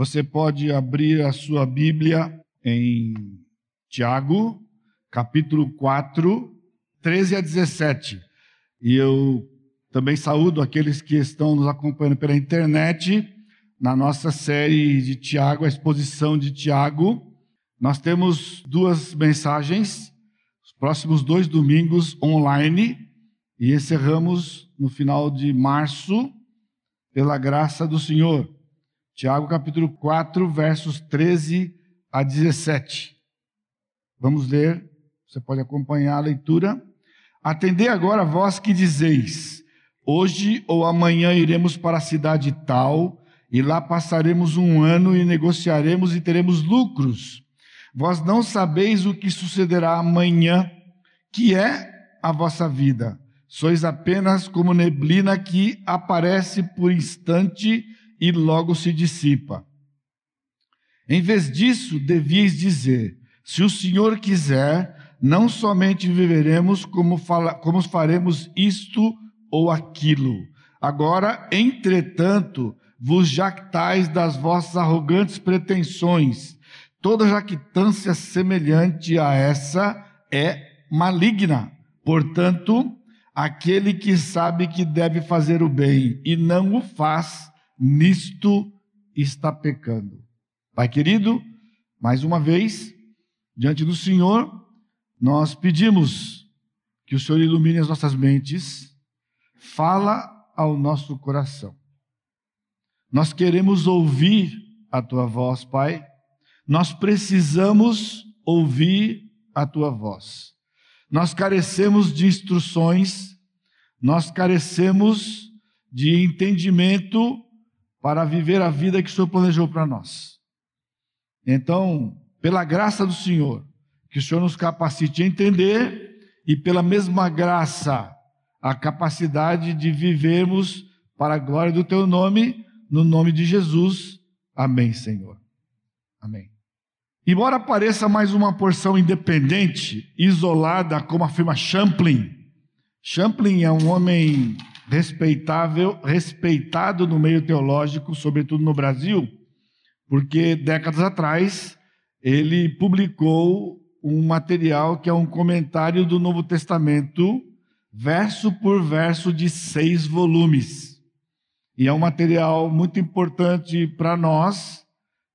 Você pode abrir a sua Bíblia em Tiago, capítulo 4, 13 a 17. E eu também saúdo aqueles que estão nos acompanhando pela internet, na nossa série de Tiago, a exposição de Tiago. Nós temos duas mensagens, os próximos dois domingos online, e encerramos no final de março, pela graça do Senhor. Tiago capítulo 4, versos 13 a 17. Vamos ler, você pode acompanhar a leitura. Atendei agora vós que dizeis: Hoje ou amanhã iremos para a cidade tal, e lá passaremos um ano e negociaremos e teremos lucros. Vós não sabeis o que sucederá amanhã, que é a vossa vida. Sois apenas como neblina que aparece por instante e logo se dissipa. Em vez disso, devíeis dizer: se o Senhor quiser, não somente viveremos, como, fala, como faremos isto ou aquilo. Agora, entretanto, vos jactais das vossas arrogantes pretensões. Toda jactância semelhante a essa é maligna. Portanto, aquele que sabe que deve fazer o bem e não o faz, nisto está pecando. Pai querido, mais uma vez, diante do Senhor, nós pedimos que o Senhor ilumine as nossas mentes, fala ao nosso coração. Nós queremos ouvir a tua voz, Pai. Nós precisamos ouvir a tua voz. Nós carecemos de instruções, nós carecemos de entendimento para viver a vida que o Senhor planejou para nós. Então, pela graça do Senhor, que o Senhor nos capacite a entender e pela mesma graça, a capacidade de vivermos para a glória do teu nome, no nome de Jesus. Amém, Senhor. Amém. Embora pareça mais uma porção independente, isolada, como afirma Champlin, Champlin é um homem respeitável, respeitado no meio teológico, sobretudo no Brasil, porque décadas atrás ele publicou um material que é um comentário do Novo Testamento, verso por verso, de seis volumes. E é um material muito importante para nós,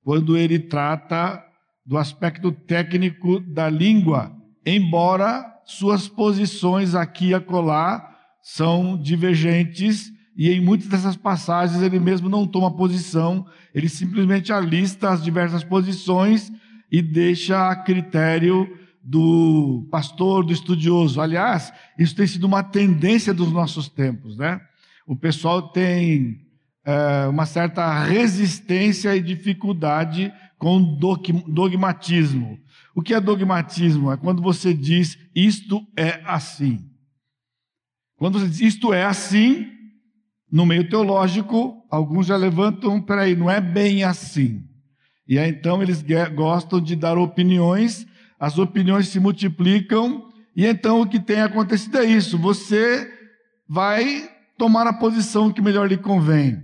quando ele trata do aspecto técnico da língua, embora suas posições aqui e acolá são divergentes e em muitas dessas passagens ele mesmo não toma posição, ele simplesmente alista as diversas posições e deixa a critério do pastor, do estudioso. Aliás, isso tem sido uma tendência dos nossos tempos, né? O pessoal tem é, uma certa resistência e dificuldade com dogmatismo. O que é dogmatismo? É quando você diz isto é assim. Quando você diz isto é assim, no meio teológico, alguns já levantam, peraí, não é bem assim. E aí então eles gostam de dar opiniões, as opiniões se multiplicam, e então o que tem acontecido é isso: você vai tomar a posição que melhor lhe convém.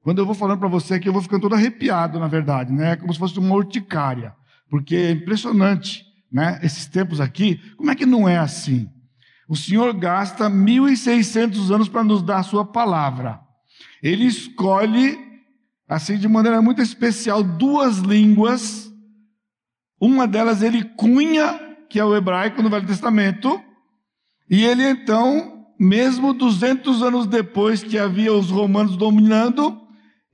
Quando eu vou falando para você aqui, eu vou ficando todo arrepiado, na verdade, né? Como se fosse uma urticária. Porque é impressionante, né? Esses tempos aqui, como é que não é assim? O Senhor gasta 1.600 anos para nos dar a sua palavra. Ele escolhe, assim, de maneira muito especial, duas línguas. Uma delas ele cunha, que é o hebraico no Velho Testamento. E ele então, mesmo 200 anos depois que havia os romanos dominando,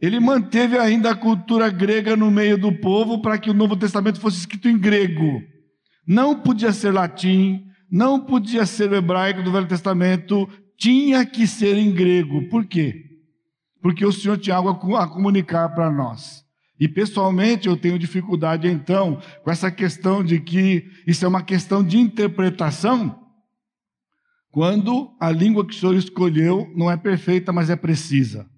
ele manteve ainda a cultura grega no meio do povo para que o Novo Testamento fosse escrito em grego. Não podia ser latim, não podia ser o hebraico do Velho Testamento, tinha que ser em grego. Por quê? Porque o Senhor tinha algo a comunicar para nós. E pessoalmente eu tenho dificuldade então com essa questão de que isso é uma questão de interpretação, quando a língua que o Senhor escolheu não é perfeita, mas é precisa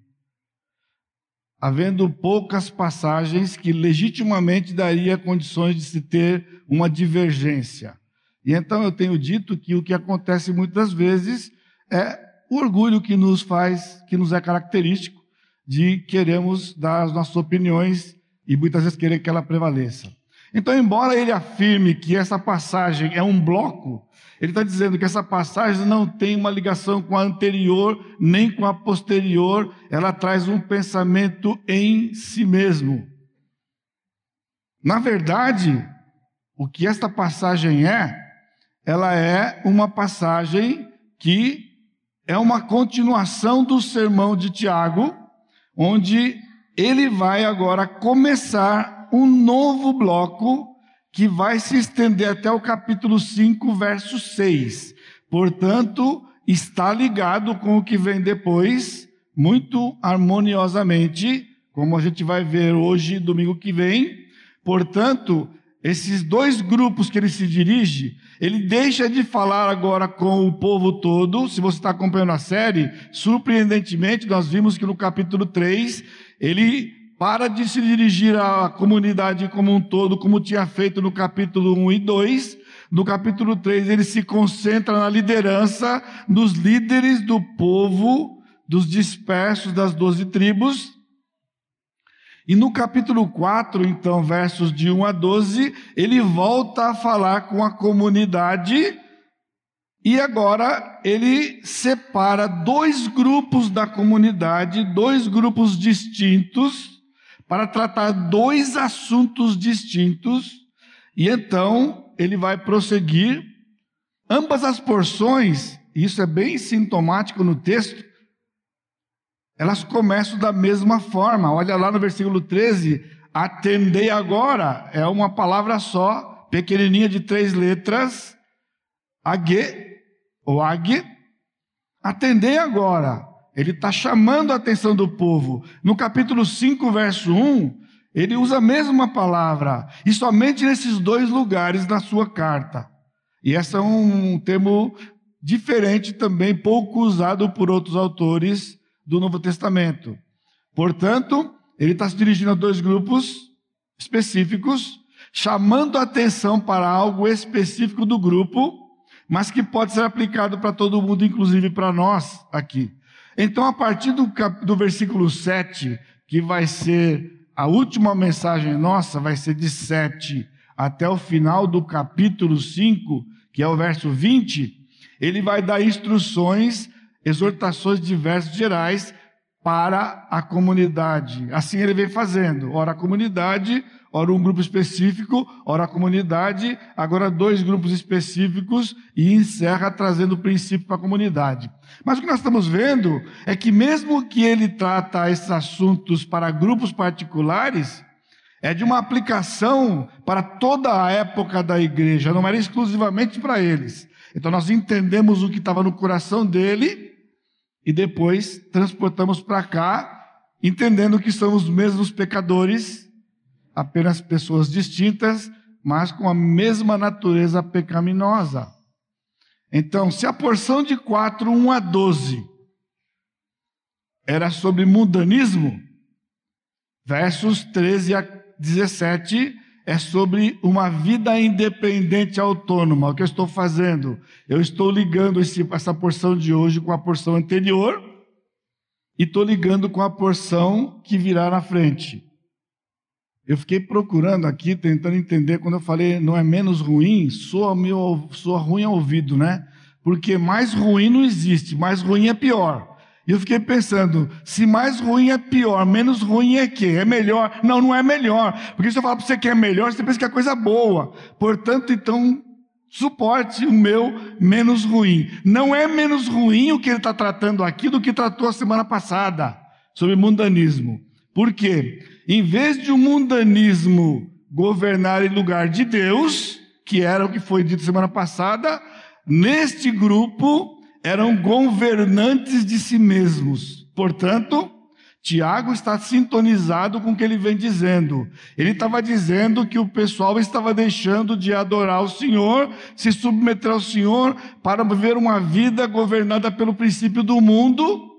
havendo poucas passagens que legitimamente daria condições de se ter uma divergência. E então eu tenho dito que o que acontece muitas vezes é o orgulho que nos faz, que nos é característico de queremos dar as nossas opiniões e muitas vezes querer que ela prevaleça. Então, embora ele afirme que essa passagem é um bloco, ele está dizendo que essa passagem não tem uma ligação com a anterior nem com a posterior, ela traz um pensamento em si mesmo. Na verdade, o que esta passagem é, ela é uma passagem que é uma continuação do sermão de Tiago, onde ele vai agora começar um novo bloco que vai se estender até o capítulo 5, verso 6. Portanto, está ligado com o que vem depois, muito harmoniosamente, como a gente vai ver hoje, domingo que vem. Portanto, esses dois grupos que ele se dirige, ele deixa de falar agora com o povo todo. Se você está acompanhando a série, surpreendentemente, nós vimos que no capítulo 3, ele para de se dirigir à comunidade como um todo, como tinha feito no capítulo 1 e 2. No capítulo 3, ele se concentra na liderança dos líderes do povo, dos dispersos das doze tribos. E no capítulo 4, então, versos de 1 a 12, ele volta a falar com a comunidade. E agora ele separa dois grupos da comunidade, dois grupos distintos, para tratar dois assuntos distintos, e então ele vai prosseguir. Ambas as porções, isso é bem sintomático no texto, elas começam da mesma forma. Olha lá no versículo 13: atendei agora, é uma palavra só, pequenininha de três letras, ag, ou ag, atendei agora. Ele está chamando a atenção do povo. No capítulo 5, verso 1, ele usa a mesma palavra, e somente nesses dois lugares na sua carta. E esse é um termo diferente também, pouco usado por outros autores do Novo Testamento. Portanto, ele está se dirigindo a dois grupos específicos, chamando a atenção para algo específico do grupo, mas que pode ser aplicado para todo mundo, inclusive para nós aqui. Então, a partir do, do versículo 7, que vai ser a última mensagem nossa, vai ser de 7 até o final do capítulo 5, que é o verso 20, ele vai dar instruções, exortações diversas gerais para a comunidade. Assim ele vem fazendo. Ora a comunidade, ora um grupo específico, ora a comunidade, agora dois grupos específicos e encerra trazendo o princípio para a comunidade. Mas o que nós estamos vendo é que mesmo que ele trata esses assuntos para grupos particulares, é de uma aplicação para toda a época da igreja, não era exclusivamente para eles. Então nós entendemos o que estava no coração dele e depois transportamos para cá, entendendo que somos os mesmos pecadores apenas pessoas distintas, mas com a mesma natureza pecaminosa. Então, se a porção de 4, 1 a 12 era sobre mundanismo, versos 13 a 17 é sobre uma vida independente autônoma. O que eu estou fazendo? Eu estou ligando esse, essa porção de hoje com a porção anterior e estou ligando com a porção que virá na frente. Eu fiquei procurando aqui, tentando entender, quando eu falei não é menos ruim, soa, meu, soa ruim ao ouvido, né? Porque mais ruim não existe, mais ruim é pior. E eu fiquei pensando, se mais ruim é pior, menos ruim é que? É melhor? Não, não é melhor. Porque se eu falar para você que é melhor, você pensa que é coisa boa. Portanto, então, suporte o meu menos ruim. Não é menos ruim o que ele está tratando aqui do que tratou a semana passada, sobre mundanismo. Por quê? em vez de o um mundanismo governar em lugar de Deus, que era o que foi dito semana passada, neste grupo eram governantes de si mesmos. Portanto, Tiago está sintonizado com o que ele vem dizendo. Ele estava dizendo que o pessoal estava deixando de adorar o Senhor, se submeter ao Senhor, para viver uma vida governada pelo princípio do mundo.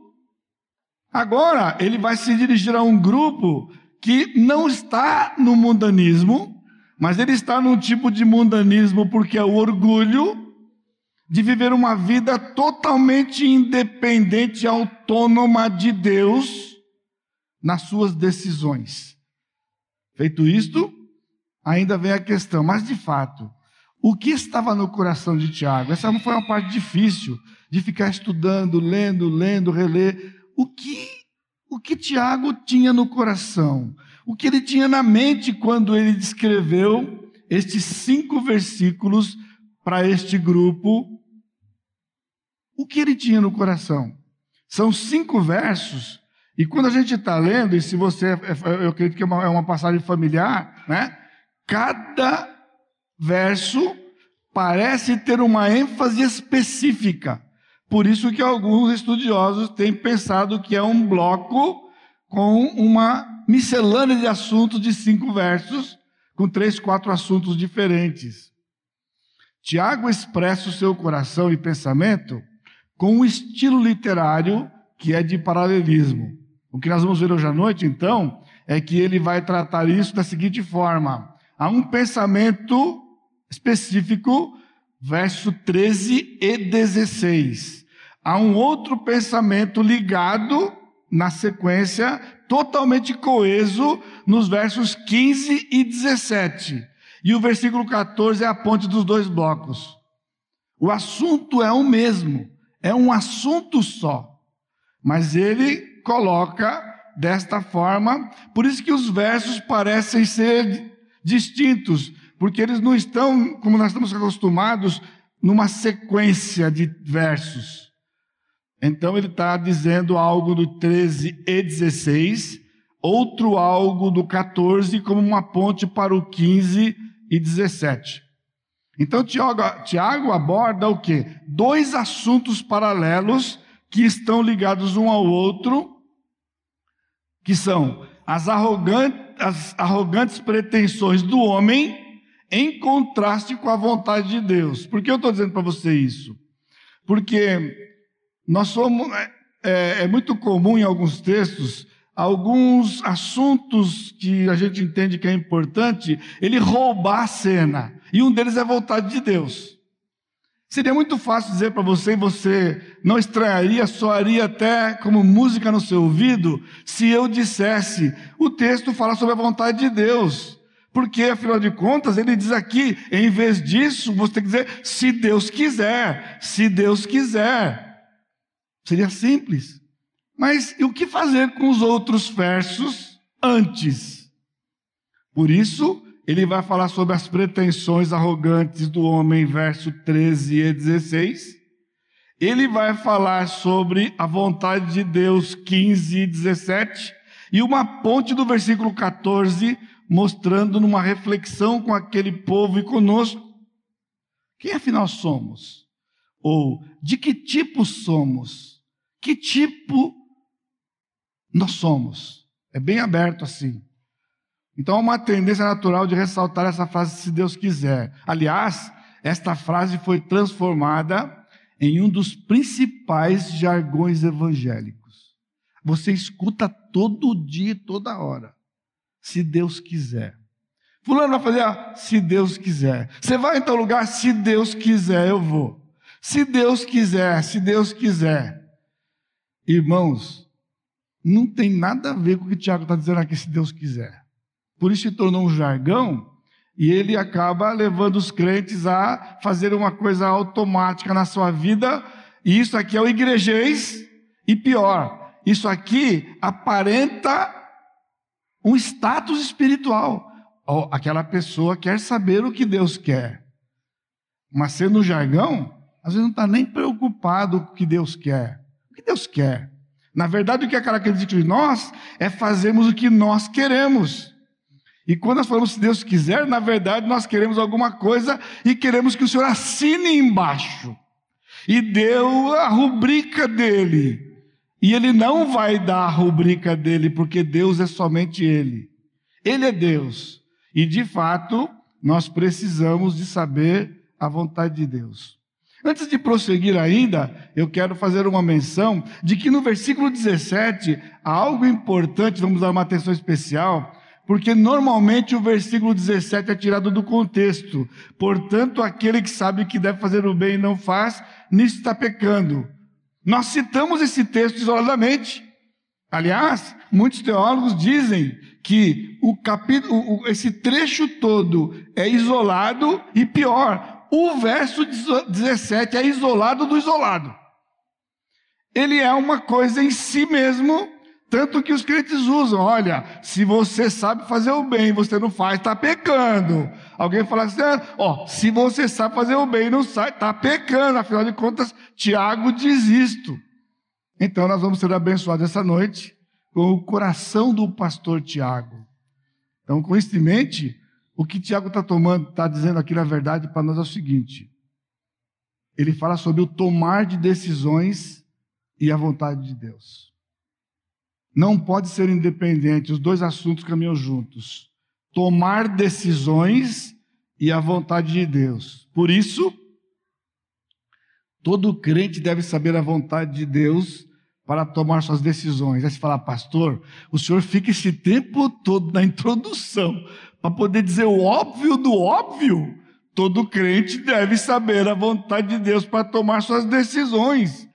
Agora, ele vai se dirigir a um grupo que não está no mundanismo, mas ele está num tipo de mundanismo porque é o orgulho de viver uma vida totalmente independente e autônoma de Deus nas suas decisões. Feito isto, ainda vem a questão, mas de fato, o que estava no coração de Tiago? Essa não foi uma parte difícil de ficar estudando, lendo, lendo, reler. O que o que Tiago tinha no coração? O que ele tinha na mente quando ele descreveu estes cinco versículos para este grupo? O que ele tinha no coração? São cinco versos, e quando a gente está lendo, e se você, eu acredito que é uma, é uma passagem familiar, né? Cada verso parece ter uma ênfase específica. Por isso que alguns estudiosos têm pensado que é um bloco com uma miscelânea de assuntos de cinco versos, com três, quatro assuntos diferentes. Tiago expressa o seu coração e pensamento com um estilo literário que é de paralelismo. O que nós vamos ver hoje à noite, então, é que ele vai tratar isso da seguinte forma: há um pensamento específico, verso 13 e 16. Há um outro pensamento ligado na sequência, totalmente coeso, nos versos 15 e 17. E o versículo 14 é a ponte dos dois blocos. O assunto é o mesmo, é um assunto só. Mas ele coloca desta forma, por isso que os versos parecem ser distintos, porque eles não estão, como nós estamos acostumados, numa sequência de versos. Então ele está dizendo algo do 13 e 16, outro algo do 14, como uma ponte para o 15 e 17. Então Tiago, Tiago aborda o que? Dois assuntos paralelos que estão ligados um ao outro, que são as arrogantes, as arrogantes pretensões do homem em contraste com a vontade de Deus. Por que eu estou dizendo para você isso? Porque nós somos. É, é, é, muito comum em alguns textos, alguns assuntos que a gente entende que é importante, ele roubar a cena. E um deles é a vontade de Deus. Seria muito fácil dizer para você, e você não estranharia, soaria até como música no seu ouvido, se eu dissesse: o texto fala sobre a vontade de Deus. Porque, afinal de contas, ele diz aqui, em vez disso, você tem que dizer, se Deus quiser, se Deus quiser. Seria simples. Mas e o que fazer com os outros versos antes? Por isso, ele vai falar sobre as pretensões arrogantes do homem, verso 13 e 16. Ele vai falar sobre a vontade de Deus, 15 e 17. E uma ponte do versículo 14 mostrando numa reflexão com aquele povo e conosco. Quem afinal somos? Ou de que tipo somos? Que tipo nós somos? É bem aberto assim. Então há uma tendência natural de ressaltar essa frase, se Deus quiser. Aliás, esta frase foi transformada em um dos principais jargões evangélicos. Você escuta todo dia, toda hora se Deus quiser. Fulano vai fazer, ah, se Deus quiser. Você vai em tal lugar, se Deus quiser, eu vou. Se Deus quiser, se Deus quiser. Irmãos, não tem nada a ver com o que o Tiago está dizendo aqui, se Deus quiser. Por isso se tornou um jargão, e ele acaba levando os crentes a fazer uma coisa automática na sua vida, e isso aqui é o igrejês, e pior, isso aqui aparenta um status espiritual. Aquela pessoa quer saber o que Deus quer. Mas sendo jargão, às vezes não está nem preocupado com o que Deus quer. O que Deus quer? Na verdade, o que é característico de nós é fazermos o que nós queremos. E quando nós falamos se Deus quiser, na verdade nós queremos alguma coisa e queremos que o Senhor assine embaixo. E deu a rubrica dele. E ele não vai dar a rubrica dele, porque Deus é somente ele. Ele é Deus. E de fato, nós precisamos de saber a vontade de Deus. Antes de prosseguir ainda, eu quero fazer uma menção de que no versículo 17 há algo importante, vamos dar uma atenção especial, porque normalmente o versículo 17 é tirado do contexto. Portanto, aquele que sabe que deve fazer o bem e não faz, nisso está pecando. Nós citamos esse texto isoladamente. Aliás, muitos teólogos dizem que o capítulo, esse trecho todo é isolado e pior, o verso 17 é isolado do isolado. Ele é uma coisa em si mesmo, tanto que os crentes usam. Olha, se você sabe fazer o bem, você não faz, está pecando. Alguém fala assim, ah, ó, se você sabe fazer o bem e não sai, está pecando. Afinal de contas, Tiago diz isto. Então nós vamos ser abençoados essa noite com o coração do pastor Tiago. Então, coincidentemente, o que Tiago está tomando, está dizendo aqui na verdade para nós é o seguinte: ele fala sobre o tomar de decisões e a vontade de Deus. Não pode ser independente, os dois assuntos caminham juntos. Tomar decisões e a vontade de Deus. Por isso, todo crente deve saber a vontade de Deus para tomar suas decisões. Aí você fala, pastor, o senhor fica esse tempo todo na introdução para poder dizer o óbvio do óbvio. Todo crente deve saber a vontade de Deus para tomar suas decisões.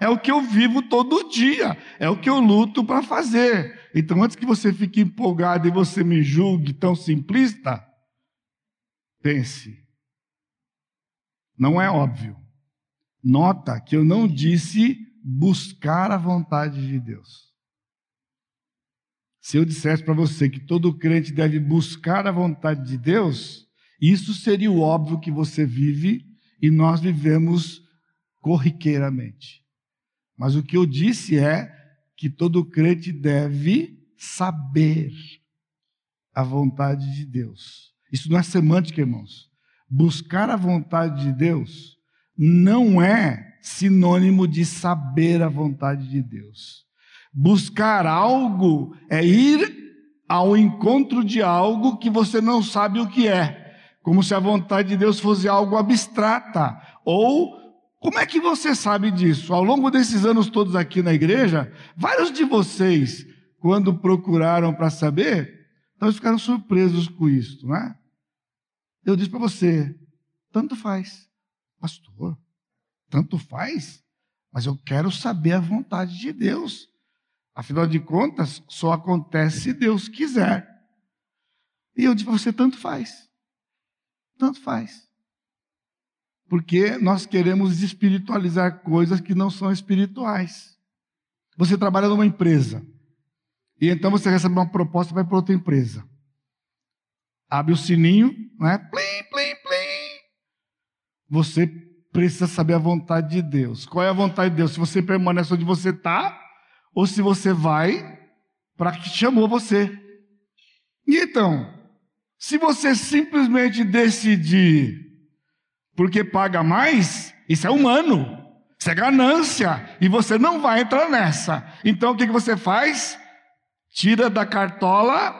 É o que eu vivo todo dia, é o que eu luto para fazer. Então, antes que você fique empolgado e você me julgue tão simplista, pense. Não é óbvio. Nota que eu não disse buscar a vontade de Deus. Se eu dissesse para você que todo crente deve buscar a vontade de Deus, isso seria o óbvio que você vive e nós vivemos corriqueiramente. Mas o que eu disse é que todo crente deve saber a vontade de Deus. Isso não é semântica, irmãos. Buscar a vontade de Deus não é sinônimo de saber a vontade de Deus. Buscar algo é ir ao encontro de algo que você não sabe o que é, como se a vontade de Deus fosse algo abstrata. Ou como é que você sabe disso? Ao longo desses anos todos aqui na igreja, vários de vocês, quando procuraram para saber, então ficaram surpresos com isso, não é? Eu disse para você, tanto faz, pastor tanto faz, mas eu quero saber a vontade de Deus. Afinal de contas, só acontece se Deus quiser. E eu disse para você: tanto faz. Tanto faz. Porque nós queremos espiritualizar coisas que não são espirituais. Você trabalha numa empresa. E então você recebe uma proposta e vai para outra empresa. Abre o sininho, né? Plim, plim, plim. Você precisa saber a vontade de Deus. Qual é a vontade de Deus? Se você permanece onde você está, ou se você vai para que chamou você. E então, se você simplesmente decidir porque paga mais, isso é humano, isso é ganância, e você não vai entrar nessa. Então o que, que você faz? Tira da cartola.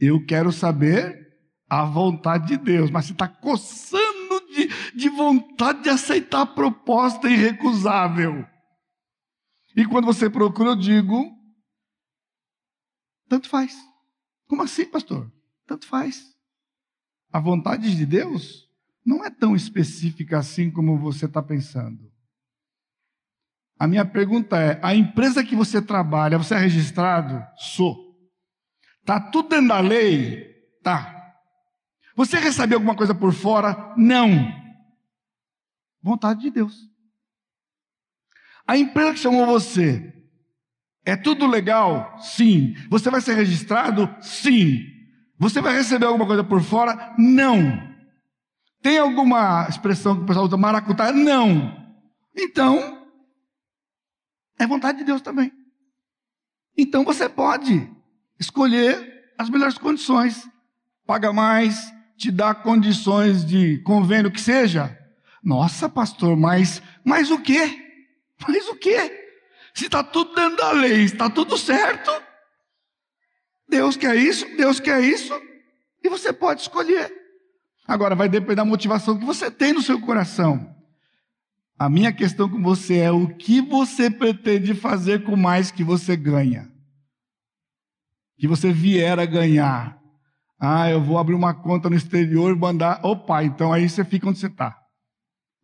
Eu quero saber a vontade de Deus, mas você está coçando de, de vontade de aceitar a proposta irrecusável. E quando você procura, eu digo: tanto faz. Como assim, pastor? Tanto faz. A vontade de Deus não é tão específica assim como você está pensando. A minha pergunta é: a empresa que você trabalha, você é registrado? Sou. Está tudo dentro da lei? Tá. Você recebeu alguma coisa por fora? Não. Vontade de Deus. A empresa que chamou você, é tudo legal? Sim. Você vai ser registrado? Sim. Você vai receber alguma coisa por fora? Não. Tem alguma expressão que o pessoal usa maracutá? Não. Então, é vontade de Deus também. Então você pode escolher as melhores condições. Paga mais, te dá condições de convênio que seja. Nossa, pastor, mas, mas o quê? Mas o quê? Se está tudo dentro da lei, está tudo certo. Deus quer isso, Deus quer isso, e você pode escolher. Agora, vai depender da motivação que você tem no seu coração. A minha questão com você é o que você pretende fazer com mais que você ganha? Que você vier a ganhar. Ah, eu vou abrir uma conta no exterior e mandar. Opa, então aí você fica onde você está.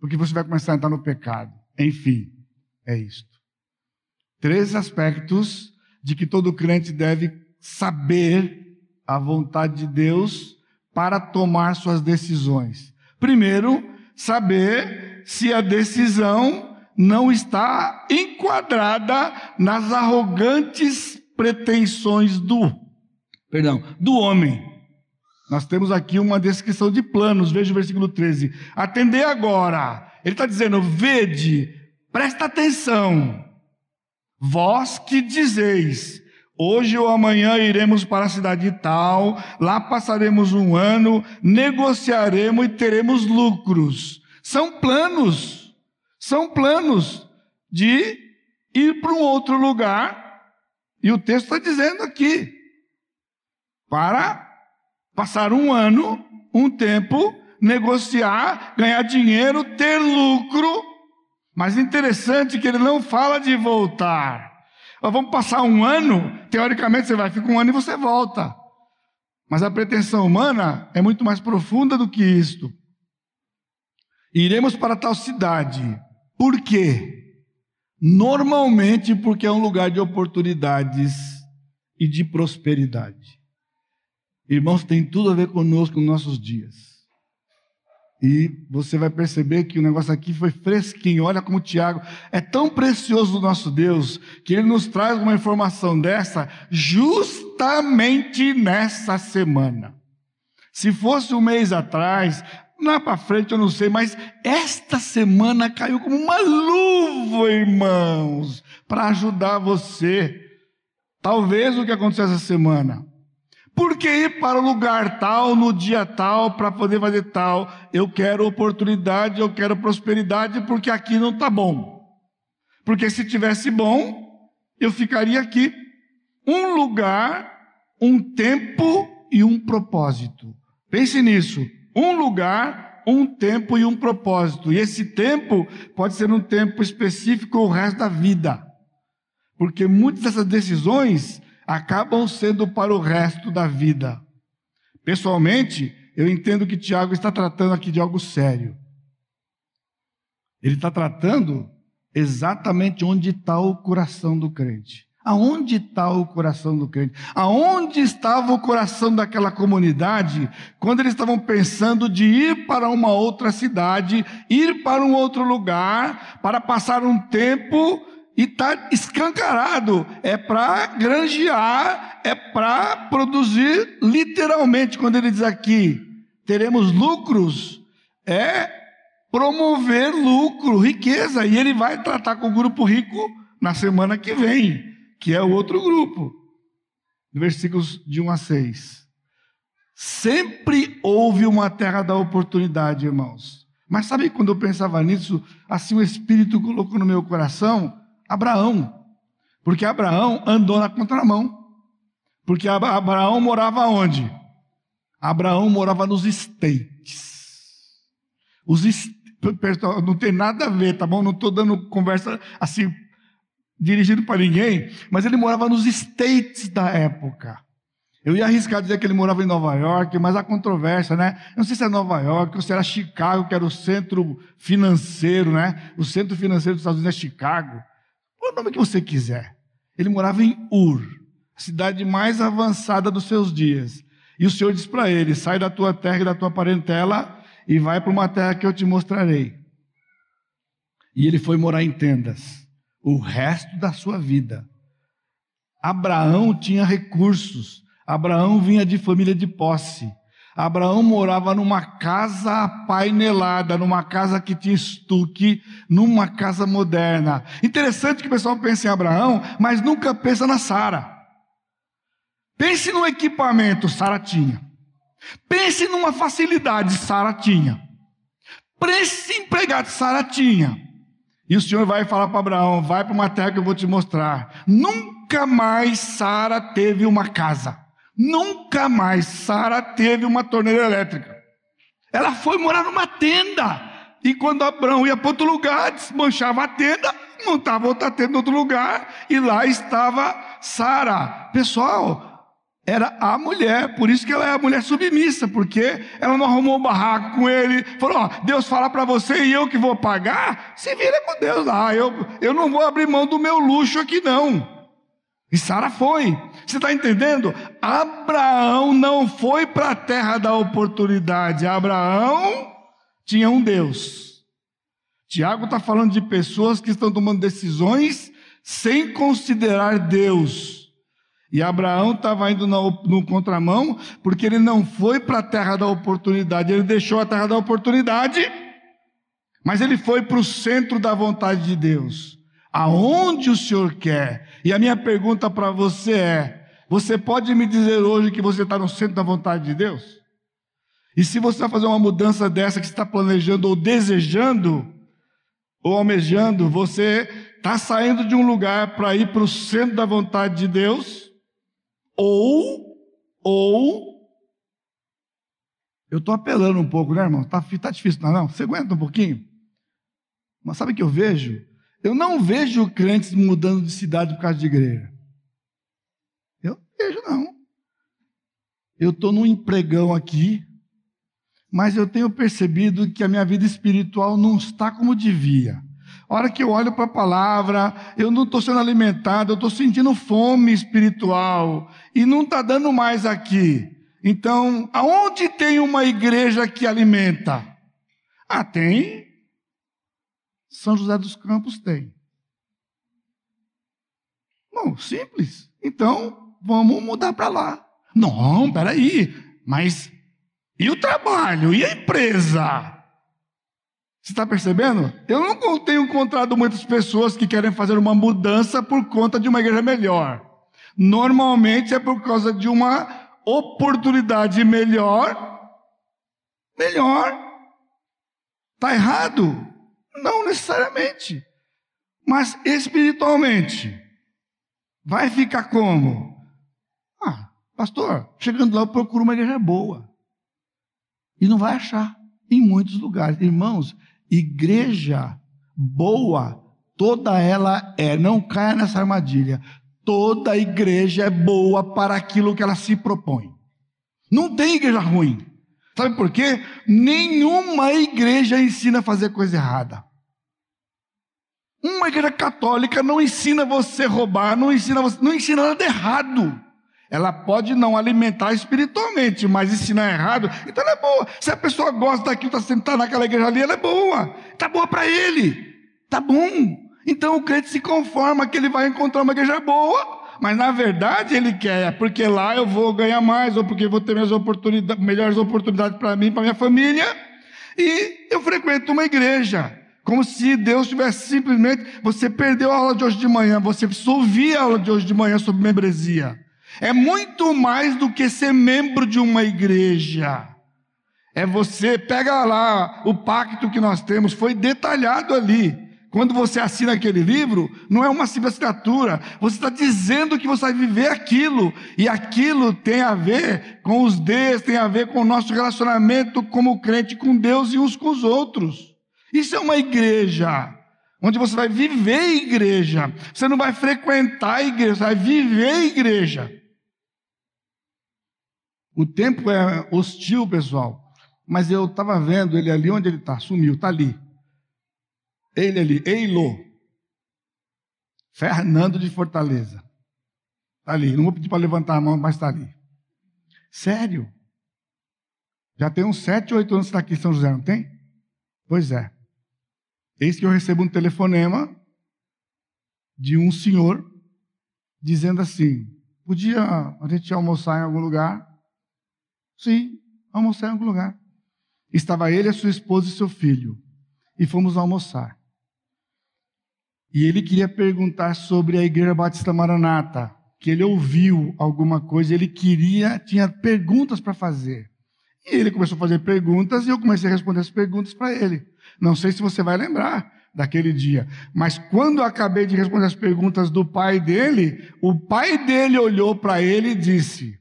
Porque você vai começar a entrar no pecado. Enfim, é isto. três aspectos de que todo crente deve saber a vontade de Deus para tomar suas decisões. Primeiro, saber se a decisão não está enquadrada nas arrogantes pretensões do, perdão, do homem. Nós temos aqui uma descrição de planos, veja o versículo 13. Atender agora. Ele está dizendo: vede, presta atenção. Vós que dizeis, Hoje ou amanhã iremos para a cidade tal, lá passaremos um ano, negociaremos e teremos lucros. São planos, são planos de ir para um outro lugar, e o texto está dizendo aqui, para passar um ano, um tempo, negociar, ganhar dinheiro, ter lucro. Mas interessante que ele não fala de voltar. Vamos passar um ano, teoricamente você vai, ficar um ano e você volta. Mas a pretensão humana é muito mais profunda do que isto. Iremos para tal cidade. Por quê? Normalmente porque é um lugar de oportunidades e de prosperidade. Irmãos, tem tudo a ver conosco nos nossos dias. E você vai perceber que o negócio aqui foi fresquinho. Olha como o Tiago é tão precioso do nosso Deus, que ele nos traz uma informação dessa justamente nessa semana. Se fosse um mês atrás, lá para frente eu não sei, mas esta semana caiu como uma luva, irmãos, para ajudar você. Talvez o que aconteceu essa semana por que ir para o lugar tal, no dia tal, para poder fazer tal? Eu quero oportunidade, eu quero prosperidade, porque aqui não está bom. Porque se tivesse bom, eu ficaria aqui. Um lugar, um tempo e um propósito. Pense nisso. Um lugar, um tempo e um propósito. E esse tempo pode ser um tempo específico o resto da vida. Porque muitas dessas decisões acabam sendo para o resto da vida. Pessoalmente, eu entendo que Tiago está tratando aqui de algo sério. Ele está tratando exatamente onde está o coração do crente. Aonde está o coração do crente? Aonde estava o coração daquela comunidade quando eles estavam pensando de ir para uma outra cidade, ir para um outro lugar, para passar um tempo e está escancarado. É para granjear, é para produzir literalmente, quando ele diz aqui, teremos lucros, é promover lucro, riqueza. E ele vai tratar com o grupo rico na semana que vem, que é o outro grupo. Versículos de 1 a 6. Sempre houve uma terra da oportunidade, irmãos. Mas sabe quando eu pensava nisso, assim o Espírito colocou no meu coração? Abraão. Porque Abraão andou na contramão. Porque Abraão morava onde? Abraão morava nos estates. Os não tem nada a ver, tá bom? Não estou dando conversa assim, dirigindo para ninguém, mas ele morava nos estates da época. Eu ia arriscar dizer que ele morava em Nova York, mas a controvérsia, né? Eu não sei se é Nova York ou se era Chicago, que era o centro financeiro, né? O centro financeiro dos Estados Unidos é Chicago o nome que você quiser. Ele morava em Ur, a cidade mais avançada dos seus dias. E o Senhor disse para ele: sai da tua terra e da tua parentela e vai para uma terra que eu te mostrarei. E ele foi morar em tendas o resto da sua vida. Abraão tinha recursos, Abraão vinha de família de posse. Abraão morava numa casa painelada, numa casa que tinha estuque, numa casa moderna. Interessante que o pessoal pensa em Abraão, mas nunca pensa na Sara. Pense no equipamento, Sara tinha. Pense numa facilidade, Sara tinha. Pense em empregado, Sara tinha. E o Senhor vai falar para Abraão: vai para uma terra que eu vou te mostrar. Nunca mais Sara teve uma casa. Nunca mais Sara teve uma torneira elétrica. Ela foi morar numa tenda. E quando Abraão ia para outro lugar, desmanchava a tenda, montava outra tenda em outro lugar, e lá estava Sara. Pessoal, era a mulher, por isso que ela é a mulher submissa, porque ela não arrumou um barraco com ele, falou: ó, Deus fala para você e eu que vou pagar, se vira com Deus lá, eu, eu não vou abrir mão do meu luxo aqui não. E Sara foi, você está entendendo? Abraão não foi para a terra da oportunidade, Abraão tinha um Deus. Tiago está falando de pessoas que estão tomando decisões sem considerar Deus. E Abraão estava indo no, no, contramão, porque ele não foi para a terra da oportunidade, ele deixou a terra da oportunidade, mas ele foi para o centro da vontade de Deus. Aonde o Senhor quer? E a minha pergunta para você é: você pode me dizer hoje que você está no centro da vontade de Deus? E se você vai fazer uma mudança dessa que está planejando ou desejando, ou almejando, você está saindo de um lugar para ir para o centro da vontade de Deus? Ou, ou, eu estou apelando um pouco, né, irmão? Está tá difícil, não, não? Você aguenta um pouquinho? Mas sabe o que eu vejo? Eu não vejo crentes mudando de cidade por causa de igreja. Eu não vejo, não. Eu estou num empregão aqui, mas eu tenho percebido que a minha vida espiritual não está como devia. A hora que eu olho para a palavra, eu não estou sendo alimentado, eu estou sentindo fome espiritual e não está dando mais aqui. Então, aonde tem uma igreja que alimenta? Ah, tem. São José dos Campos tem. Bom, simples. Então, vamos mudar para lá. Não, peraí. Mas e o trabalho? E a empresa? Você está percebendo? Eu não tenho encontrado muitas pessoas que querem fazer uma mudança por conta de uma igreja melhor. Normalmente é por causa de uma oportunidade melhor. Melhor. Está errado? Não necessariamente. Mas espiritualmente, vai ficar como? Ah, pastor, chegando lá eu procuro uma igreja boa. E não vai achar em muitos lugares. Irmãos, Igreja boa, toda ela é, não caia nessa armadilha. Toda igreja é boa para aquilo que ela se propõe. Não tem igreja ruim. Sabe por quê? Nenhuma igreja ensina a fazer coisa errada. Uma igreja católica não ensina você roubar, não ensina, você, não ensina nada errado. Ela pode não alimentar espiritualmente, mas ensinar errado, então ela é boa. Se a pessoa gosta daquilo, está sentado naquela igreja ali, ela é boa. Está boa para ele. Está bom. Então o crente se conforma que ele vai encontrar uma igreja boa, mas na verdade ele quer, porque lá eu vou ganhar mais, ou porque vou ter minhas oportunidades, melhores oportunidades para mim, para minha família, e eu frequento uma igreja. Como se Deus tivesse simplesmente. Você perdeu a aula de hoje de manhã, você precisa ouvir a aula de hoje de manhã sobre membresia. É muito mais do que ser membro de uma igreja. É você, pega lá o pacto que nós temos, foi detalhado ali. Quando você assina aquele livro, não é uma simples assinatura, você está dizendo que você vai viver aquilo, e aquilo tem a ver com os Deus, tem a ver com o nosso relacionamento como crente com Deus e uns com os outros. Isso é uma igreja, onde você vai viver igreja, você não vai frequentar a igreja, você vai viver a igreja. O tempo é hostil, pessoal. Mas eu estava vendo ele ali, onde ele está? Sumiu, está ali. Ele ali, Eilo. Fernando de Fortaleza. Está ali. Não vou pedir para levantar a mão, mas está ali. Sério. Já tem uns sete, oito anos que está aqui em São José, não tem? Pois é. Eis que eu recebo um telefonema de um senhor dizendo assim: podia a gente almoçar em algum lugar? Sim, almoçar em algum lugar. Estava ele, a sua esposa e seu filho. E fomos almoçar. E ele queria perguntar sobre a Igreja Batista Maranata, que ele ouviu alguma coisa, ele queria, tinha perguntas para fazer. E ele começou a fazer perguntas e eu comecei a responder as perguntas para ele. Não sei se você vai lembrar daquele dia, mas quando eu acabei de responder as perguntas do pai dele, o pai dele olhou para ele e disse: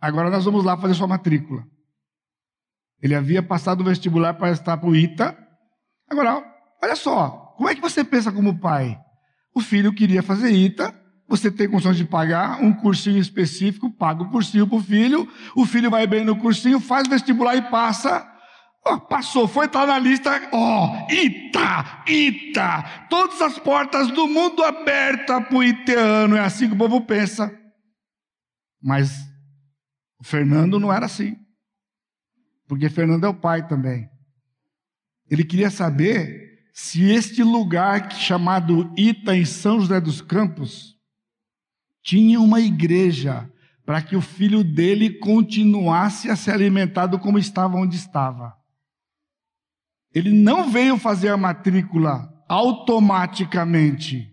Agora nós vamos lá fazer sua matrícula. Ele havia passado o vestibular para estar para o ITA. Agora, olha só, como é que você pensa como pai? O filho queria fazer ITA você tem condições de pagar um cursinho específico, paga o cursinho para o filho, o filho vai bem no cursinho, faz vestibular e passa. Oh, passou, foi estar na lista, ó, oh, Ita, Ita, todas as portas do mundo abertas para o iteano, é assim que o povo pensa. Mas o Fernando não era assim, porque Fernando é o pai também. Ele queria saber se este lugar chamado Ita, em São José dos Campos, tinha uma igreja para que o filho dele continuasse a ser alimentado como estava onde estava. Ele não veio fazer a matrícula automaticamente.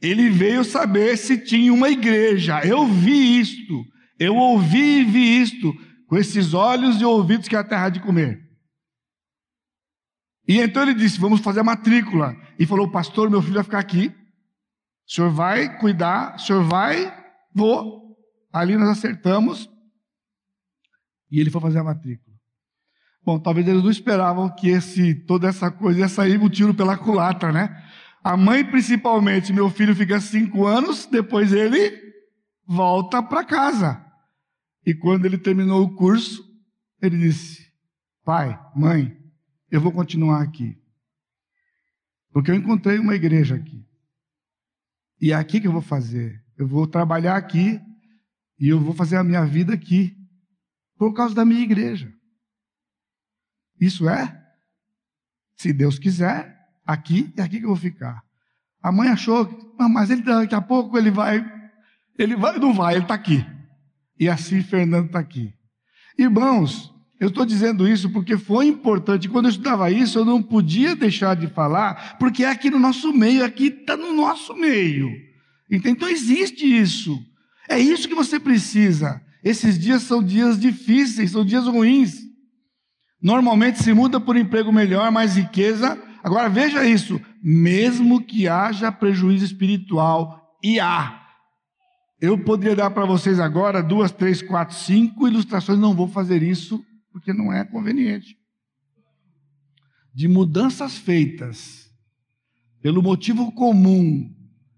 Ele veio saber se tinha uma igreja. Eu vi isto, eu ouvi e vi isto, com esses olhos e ouvidos que a terra de comer. E então ele disse: Vamos fazer a matrícula. E falou: Pastor, meu filho vai ficar aqui. O senhor vai cuidar, o senhor vai, vou. Ali nós acertamos. E ele foi fazer a matrícula. Bom, talvez eles não esperavam que esse, toda essa coisa ia sair o tiro pela culatra, né? A mãe, principalmente, meu filho fica cinco anos, depois ele volta para casa. E quando ele terminou o curso, ele disse: Pai, mãe, eu vou continuar aqui. Porque eu encontrei uma igreja aqui. E é aqui que eu vou fazer. Eu vou trabalhar aqui e eu vou fazer a minha vida aqui por causa da minha igreja. Isso é, se Deus quiser, aqui e aqui que eu vou ficar. A mãe achou, mas ele daqui a pouco ele vai, ele vai, não vai, ele está aqui. E assim Fernando está aqui. Irmãos, eu estou dizendo isso porque foi importante. Quando eu estudava isso, eu não podia deixar de falar, porque é aqui no nosso meio, aqui está no nosso meio. Então existe isso. É isso que você precisa. Esses dias são dias difíceis, são dias ruins. Normalmente se muda por emprego melhor, mais riqueza. Agora veja isso: mesmo que haja prejuízo espiritual, e há. Eu poderia dar para vocês agora duas, três, quatro, cinco ilustrações, não vou fazer isso porque não é conveniente. De mudanças feitas pelo motivo comum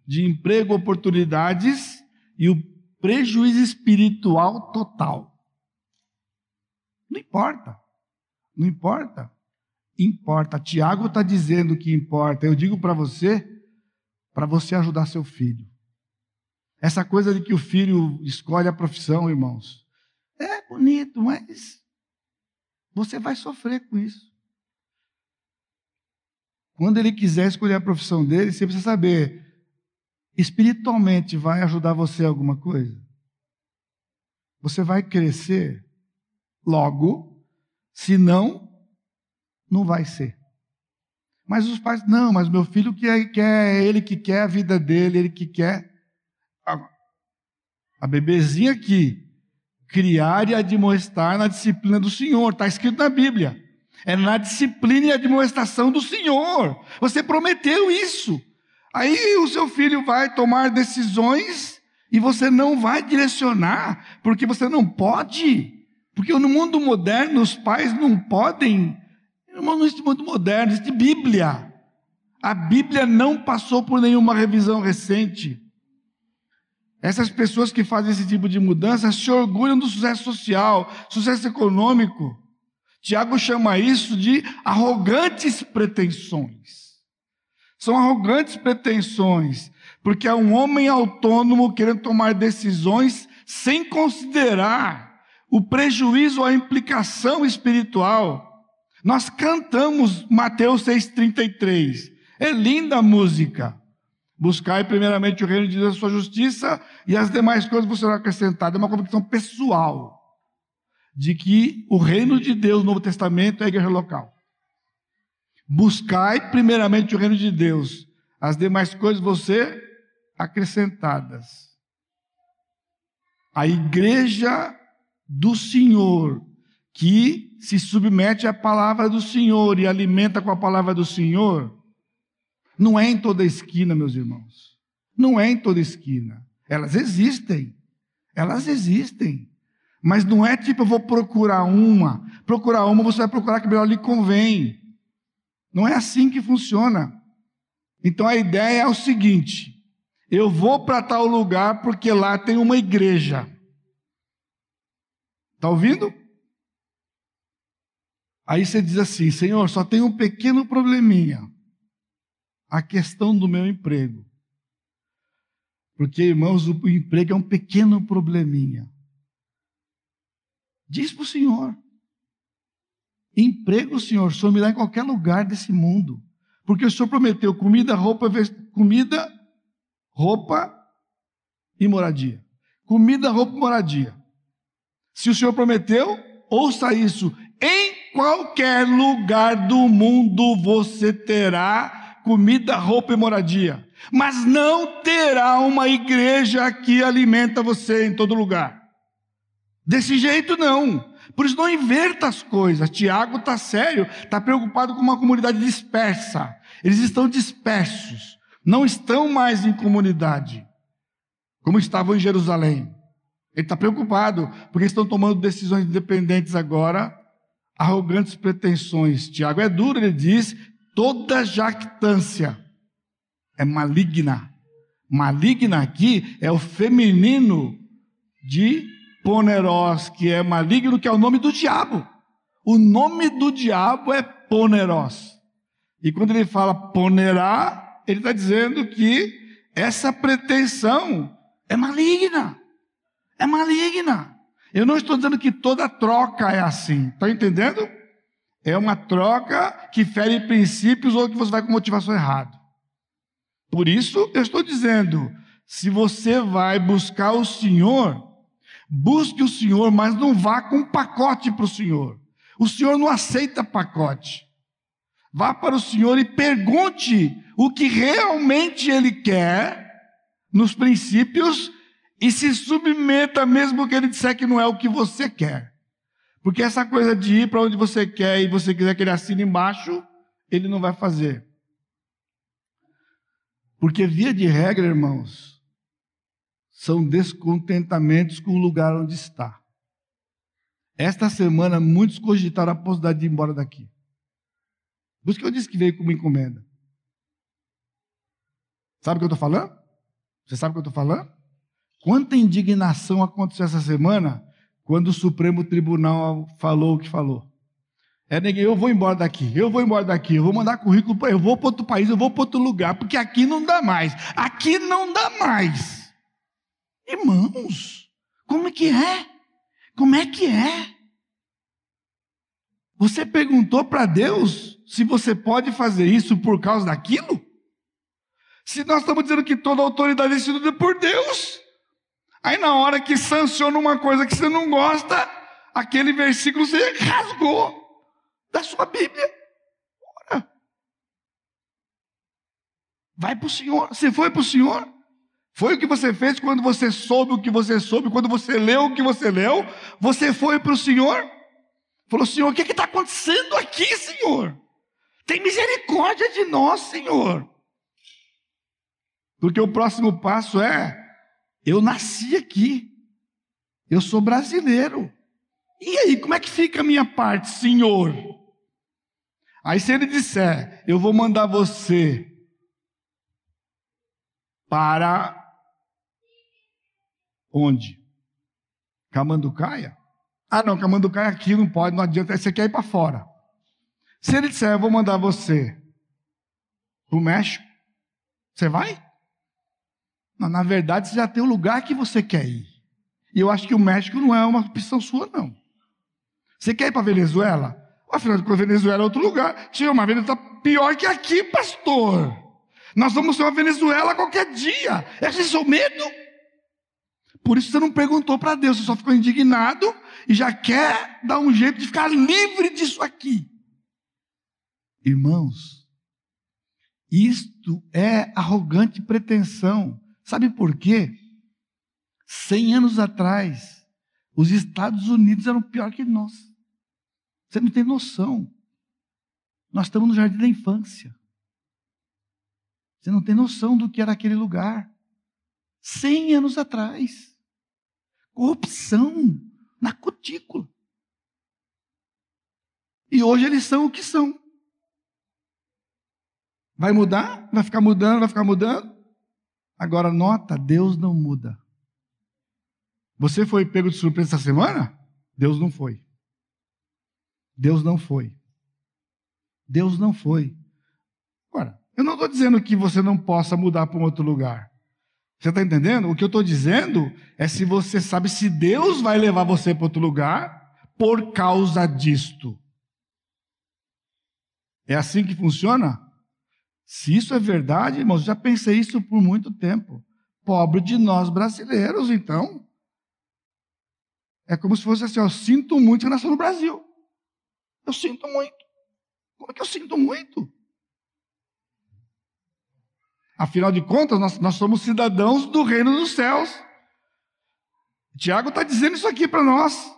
de emprego, oportunidades e o prejuízo espiritual total. Não importa. Não importa. Importa. Tiago está dizendo que importa. Eu digo para você, para você ajudar seu filho. Essa coisa de que o filho escolhe a profissão, irmãos, é bonito, mas você vai sofrer com isso. Quando ele quiser escolher a profissão dele, você precisa saber: espiritualmente vai ajudar você alguma coisa? Você vai crescer logo, se não, não vai ser. Mas os pais, não, mas meu filho quer, quer é ele que quer a vida dele, ele que quer. A, a bebezinha aqui, criar e admoestar na disciplina do Senhor. Está escrito na Bíblia. É na disciplina e admoestação do Senhor. Você prometeu isso. Aí o seu filho vai tomar decisões e você não vai direcionar, porque você não pode. Porque no mundo moderno os pais não podem. Irmão, nesse mundo moderno existe Bíblia. A Bíblia não passou por nenhuma revisão recente. Essas pessoas que fazem esse tipo de mudança se orgulham do sucesso social, sucesso econômico. Tiago chama isso de arrogantes pretensões. São arrogantes pretensões, porque é um homem autônomo querendo tomar decisões sem considerar o prejuízo, a implicação espiritual. Nós cantamos Mateus 6,33. É linda a música. Buscai primeiramente o reino de Deus a sua justiça, e as demais coisas vão ser acrescentadas. É uma convicção pessoal de que o reino de Deus no Novo Testamento é a igreja local. Buscai primeiramente o reino de Deus, as demais coisas vão ser acrescentadas. A igreja do Senhor, que se submete à palavra do Senhor e alimenta com a palavra do Senhor, não é em toda esquina, meus irmãos. Não é em toda esquina. Elas existem. Elas existem. Mas não é tipo, eu vou procurar uma. Procurar uma, você vai procurar que melhor lhe convém. Não é assim que funciona. Então a ideia é o seguinte: Eu vou para tal lugar porque lá tem uma igreja. Está ouvindo? Aí você diz assim: Senhor, só tem um pequeno probleminha. A questão do meu emprego. Porque, irmãos, o emprego é um pequeno probleminha. Diz para o Senhor. Emprego, Senhor, o Senhor me dá em qualquer lugar desse mundo. Porque o Senhor prometeu comida, roupa, comida, roupa e moradia. Comida, roupa e moradia. Se o Senhor prometeu, ouça isso. Em qualquer lugar do mundo você terá comida, roupa e moradia. Mas não terá uma igreja que alimenta você em todo lugar. Desse jeito não. Por isso não inverta as coisas. Tiago está sério, está preocupado com uma comunidade dispersa. Eles estão dispersos, não estão mais em comunidade, como estavam em Jerusalém. Ele está preocupado, porque estão tomando decisões independentes agora, arrogantes pretensões. Tiago é duro, ele diz: toda jactância é maligna. Maligna aqui é o feminino de poneros, que é maligno, que é o nome do diabo. O nome do diabo é poneros. E quando ele fala ponerá, ele está dizendo que essa pretensão é maligna é maligna. Eu não estou dizendo que toda troca é assim, está entendendo? É uma troca que fere princípios ou que você vai com motivação errada. Por isso, eu estou dizendo: se você vai buscar o Senhor, busque o Senhor, mas não vá com pacote para o Senhor. O Senhor não aceita pacote. Vá para o Senhor e pergunte o que realmente Ele quer nos princípios e se submeta mesmo que ele disser que não é o que você quer. Porque essa coisa de ir para onde você quer e você quiser que ele assine embaixo, ele não vai fazer. Porque via de regra, irmãos, são descontentamentos com o lugar onde está. Esta semana, muitos cogitaram a possibilidade de ir embora daqui. Por isso que eu disse que veio com uma encomenda. Sabe o que eu estou falando? Você sabe o que eu estou falando? Quanta indignação aconteceu essa semana quando o Supremo Tribunal falou o que falou. É ninguém, eu vou embora daqui, eu vou embora daqui, eu vou mandar currículo, eu vou para outro país, eu vou para outro lugar, porque aqui não dá mais. Aqui não dá mais. Irmãos, como é que é? Como é que é? Você perguntou para Deus se você pode fazer isso por causa daquilo? Se nós estamos dizendo que toda autoridade é instituída por Deus. Aí na hora que sanciona uma coisa que você não gosta, aquele versículo você rasgou da sua Bíblia. Ora. Vai para o Senhor. Você foi para o Senhor? Foi o que você fez quando você soube o que você soube, quando você leu o que você leu? Você foi para o Senhor? Falou, Senhor, o que está acontecendo aqui, Senhor? Tem misericórdia de nós, Senhor. Porque o próximo passo é eu nasci aqui. Eu sou brasileiro. E aí, como é que fica a minha parte, senhor? Aí, se ele disser, eu vou mandar você para onde? Camanducaia? Ah, não, Camanducaia aqui não pode, não adianta, você quer ir para fora. Se ele disser, eu vou mandar você para o México, você vai? Na verdade, você já tem o lugar que você quer ir. E eu acho que o México não é uma opção sua, não. Você quer ir para Venezuela? Afinal contas, Venezuela é outro lugar. Tinha uma Venezuela pior que aqui, pastor. Nós vamos ter uma Venezuela qualquer dia. É seu medo? Por isso você não perguntou para Deus, você só ficou indignado e já quer dar um jeito de ficar livre disso aqui. Irmãos, isto é arrogante pretensão. Sabe por quê? Cem anos atrás, os Estados Unidos eram pior que nós. Você não tem noção. Nós estamos no jardim da infância. Você não tem noção do que era aquele lugar. Cem anos atrás. Corrupção na cutícula. E hoje eles são o que são. Vai mudar? Vai ficar mudando, vai ficar mudando? Agora, nota: Deus não muda. Você foi pego de surpresa essa semana? Deus não foi. Deus não foi. Deus não foi. Agora, eu não estou dizendo que você não possa mudar para um outro lugar. Você está entendendo? O que eu estou dizendo é se você sabe se Deus vai levar você para outro lugar por causa disto. É assim que funciona? Se isso é verdade, irmãos, já pensei isso por muito tempo. Pobre de nós brasileiros, então. É como se fosse assim: eu sinto muito que nasceu no Brasil. Eu sinto muito. Como é que eu sinto muito? Afinal de contas, nós, nós somos cidadãos do reino dos céus. Tiago está dizendo isso aqui para nós.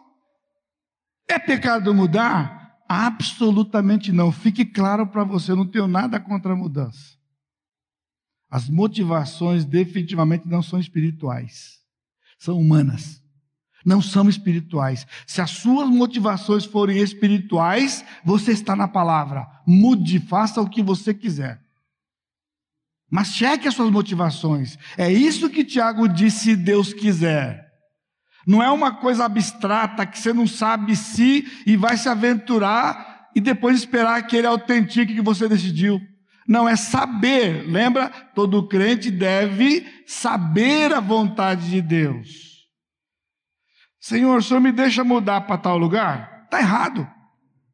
É pecado mudar? Absolutamente não. Fique claro para você, eu não tenho nada contra a mudança. As motivações definitivamente não são espirituais, são humanas. Não são espirituais. Se as suas motivações forem espirituais, você está na palavra. Mude, faça o que você quiser. Mas cheque as suas motivações. É isso que Tiago disse, se Deus quiser. Não é uma coisa abstrata que você não sabe se e vai se aventurar e depois esperar que ele autentique que você decidiu. Não, é saber. Lembra? Todo crente deve saber a vontade de Deus. Senhor, o senhor me deixa mudar para tal lugar? Está errado.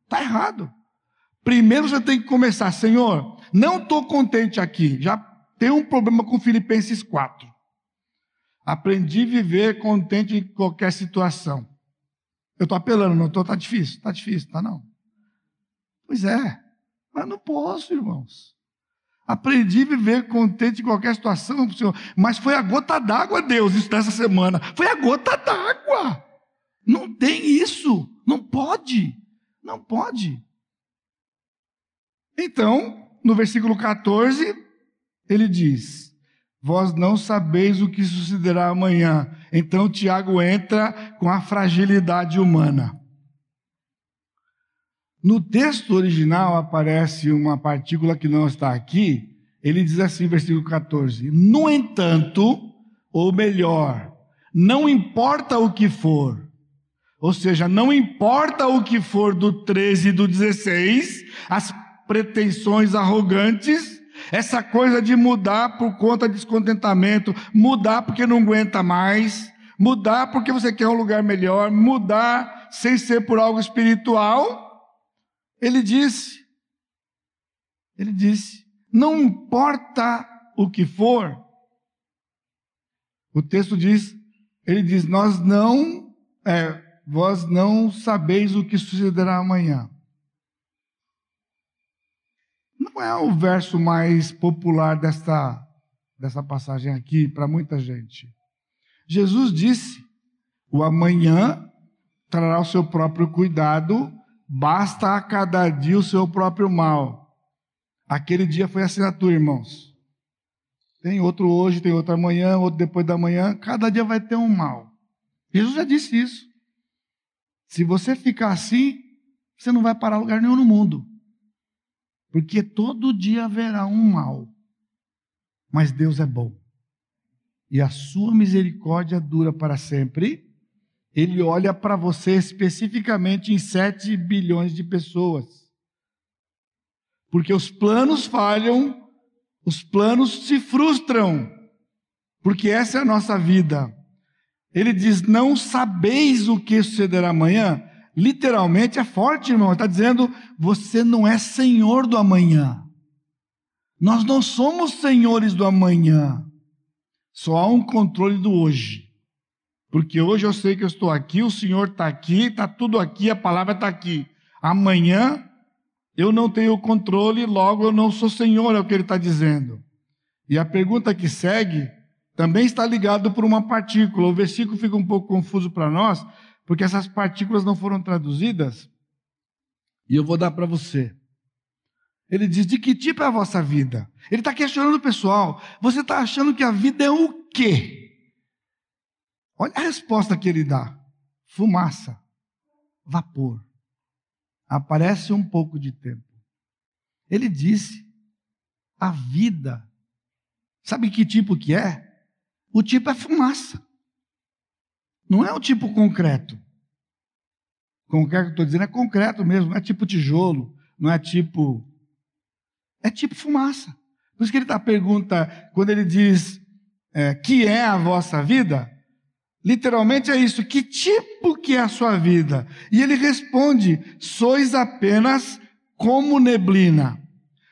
Está errado. Primeiro você tem que começar, Senhor, não estou contente aqui. Já tem um problema com Filipenses 4. Aprendi a viver contente em qualquer situação. Eu estou apelando, não estou, está difícil, está difícil, está não. Pois é, mas não posso, irmãos. Aprendi a viver contente em qualquer situação, Senhor. Mas foi a gota d'água, Deus, isso dessa semana. Foi a gota d'água. Não tem isso. Não pode. Não pode. Então, no versículo 14, ele diz: Vós não sabeis o que sucederá amanhã. Então, Tiago entra com a fragilidade humana. No texto original aparece uma partícula que não está aqui. Ele diz assim, versículo 14: No entanto, ou melhor, não importa o que for, ou seja, não importa o que for do 13 e do 16, as pretensões arrogantes, essa coisa de mudar por conta de descontentamento, mudar porque não aguenta mais, mudar porque você quer um lugar melhor, mudar sem ser por algo espiritual. Ele disse, ele disse, não importa o que for, o texto diz, ele diz, nós não, é, vós não sabeis o que sucederá amanhã. Não é o verso mais popular desta, dessa passagem aqui para muita gente. Jesus disse: o amanhã trará o seu próprio cuidado, basta a cada dia o seu próprio mal. Aquele dia foi assinatura, irmãos. Tem outro hoje, tem outro amanhã, outro depois da manhã, cada dia vai ter um mal. Jesus já disse isso. Se você ficar assim, você não vai parar lugar nenhum no mundo. Porque todo dia haverá um mal. Mas Deus é bom. E a sua misericórdia dura para sempre. Ele olha para você especificamente em 7 bilhões de pessoas. Porque os planos falham, os planos se frustram. Porque essa é a nossa vida. Ele diz: Não sabeis o que sucederá amanhã. Literalmente é forte, irmão. Está dizendo: você não é senhor do amanhã. Nós não somos senhores do amanhã. Só há um controle do hoje. Porque hoje eu sei que eu estou aqui, o Senhor está aqui, está tudo aqui, a palavra está aqui. Amanhã eu não tenho controle, logo eu não sou senhor, é o que ele está dizendo. E a pergunta que segue também está ligado por uma partícula. O versículo fica um pouco confuso para nós, porque essas partículas não foram traduzidas, e eu vou dar para você. Ele diz: de que tipo é a vossa vida? Ele está questionando o pessoal. Você está achando que a vida é o quê? Olha a resposta que ele dá: fumaça, vapor. Aparece um pouco de tempo. Ele disse: a vida Sabe que tipo que é? O tipo é fumaça. Não é o tipo concreto. Concreto que eu estou dizendo é concreto mesmo, não é tipo tijolo, não é tipo. É tipo fumaça. Por isso que ele está pergunta, quando ele diz é, que é a vossa vida, literalmente é isso, que tipo que é a sua vida? E ele responde: sois apenas como neblina.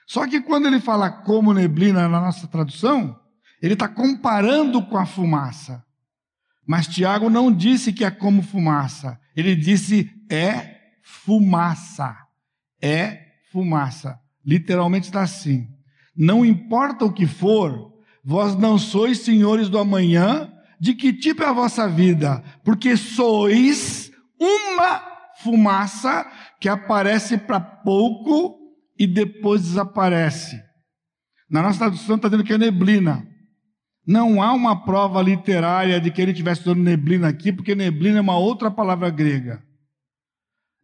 Só que quando ele fala como neblina na nossa tradução, ele está comparando com a fumaça. Mas Tiago não disse que é como fumaça. Ele disse é fumaça. É fumaça. Literalmente está assim. Não importa o que for, vós não sois senhores do amanhã, de que tipo é a vossa vida? Porque sois uma fumaça que aparece para pouco e depois desaparece. Na nossa tradução está dizendo que é neblina. Não há uma prova literária de que ele estivesse usando neblina aqui, porque neblina é uma outra palavra grega.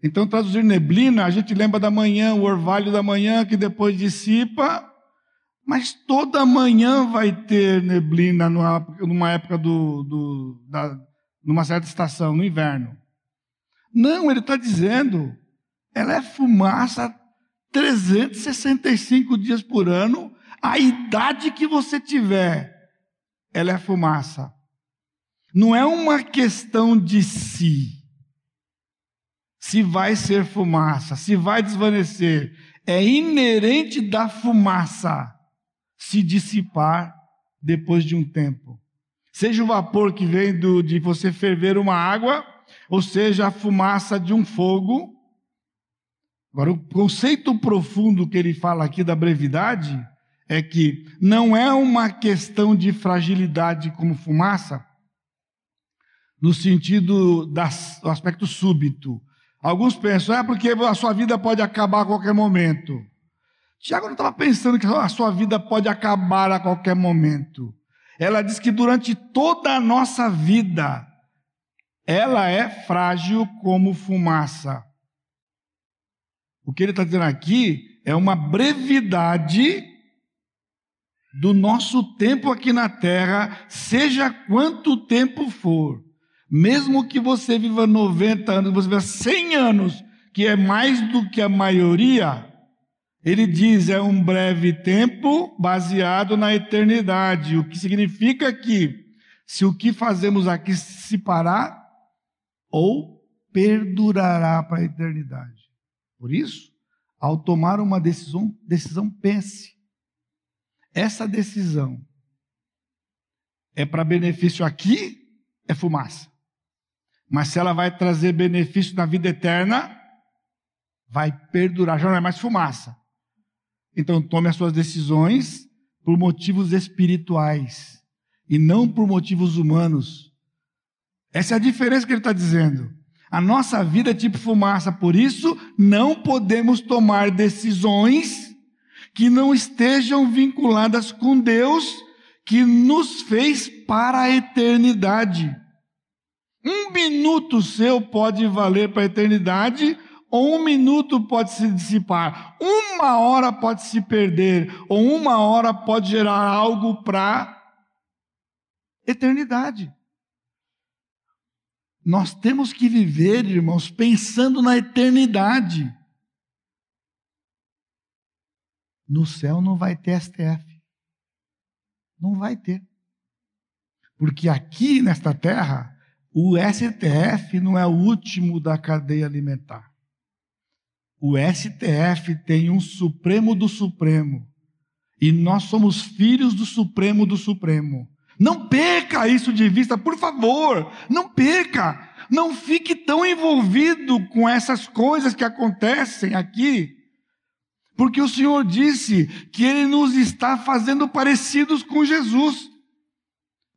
Então, traduzir neblina, a gente lembra da manhã, o orvalho da manhã que depois dissipa, mas toda manhã vai ter neblina numa época do, do da, numa certa estação, no inverno. Não, ele está dizendo, ela é fumaça 365 dias por ano, a idade que você tiver, ela é fumaça. Não é uma questão de si. Se vai ser fumaça, se vai desvanecer, é inerente da fumaça se dissipar depois de um tempo. Seja o vapor que vem do, de você ferver uma água, ou seja a fumaça de um fogo, Agora, o conceito profundo que ele fala aqui da brevidade é que não é uma questão de fragilidade como fumaça, no sentido do aspecto súbito. Alguns pensam, é porque a sua vida pode acabar a qualquer momento. Tiago não estava pensando que a sua vida pode acabar a qualquer momento. Ela diz que durante toda a nossa vida, ela é frágil como fumaça. O que ele está dizendo aqui é uma brevidade do nosso tempo aqui na terra, seja quanto tempo for. Mesmo que você viva 90 anos, você viva 100 anos, que é mais do que a maioria, ele diz é um breve tempo baseado na eternidade, o que significa que se o que fazemos aqui se parar, ou perdurará para a eternidade. Por isso, ao tomar uma decisão, decisão pense. Essa decisão é para benefício aqui, é fumaça. Mas se ela vai trazer benefício na vida eterna, vai perdurar, já não é mais fumaça. Então tome as suas decisões por motivos espirituais e não por motivos humanos. Essa é a diferença que ele está dizendo. A nossa vida é tipo fumaça, por isso não podemos tomar decisões que não estejam vinculadas com Deus que nos fez para a eternidade. Um minuto seu pode valer para a eternidade, ou um minuto pode se dissipar, uma hora pode se perder, ou uma hora pode gerar algo para eternidade. Nós temos que viver, irmãos, pensando na eternidade. No céu não vai ter STF. Não vai ter. Porque aqui nesta terra, o STF não é o último da cadeia alimentar. O STF tem um Supremo do Supremo. E nós somos filhos do Supremo do Supremo. Não perca isso de vista, por favor, não perca. Não fique tão envolvido com essas coisas que acontecem aqui, porque o Senhor disse que Ele nos está fazendo parecidos com Jesus.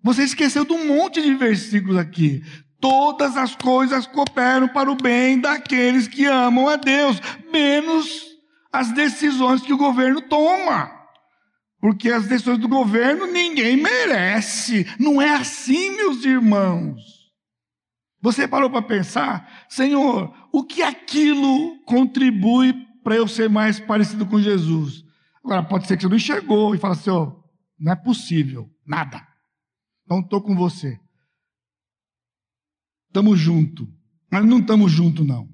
Você esqueceu de um monte de versículos aqui. Todas as coisas cooperam para o bem daqueles que amam a Deus, menos as decisões que o governo toma. Porque as decisões do governo ninguém merece. Não é assim, meus irmãos. Você parou para pensar, Senhor, o que aquilo contribui para eu ser mais parecido com Jesus? Agora, pode ser que você não enxergou e fala assim: ó, Não é possível. Nada. Então estou com você. Estamos junto. Mas não estamos juntos, não.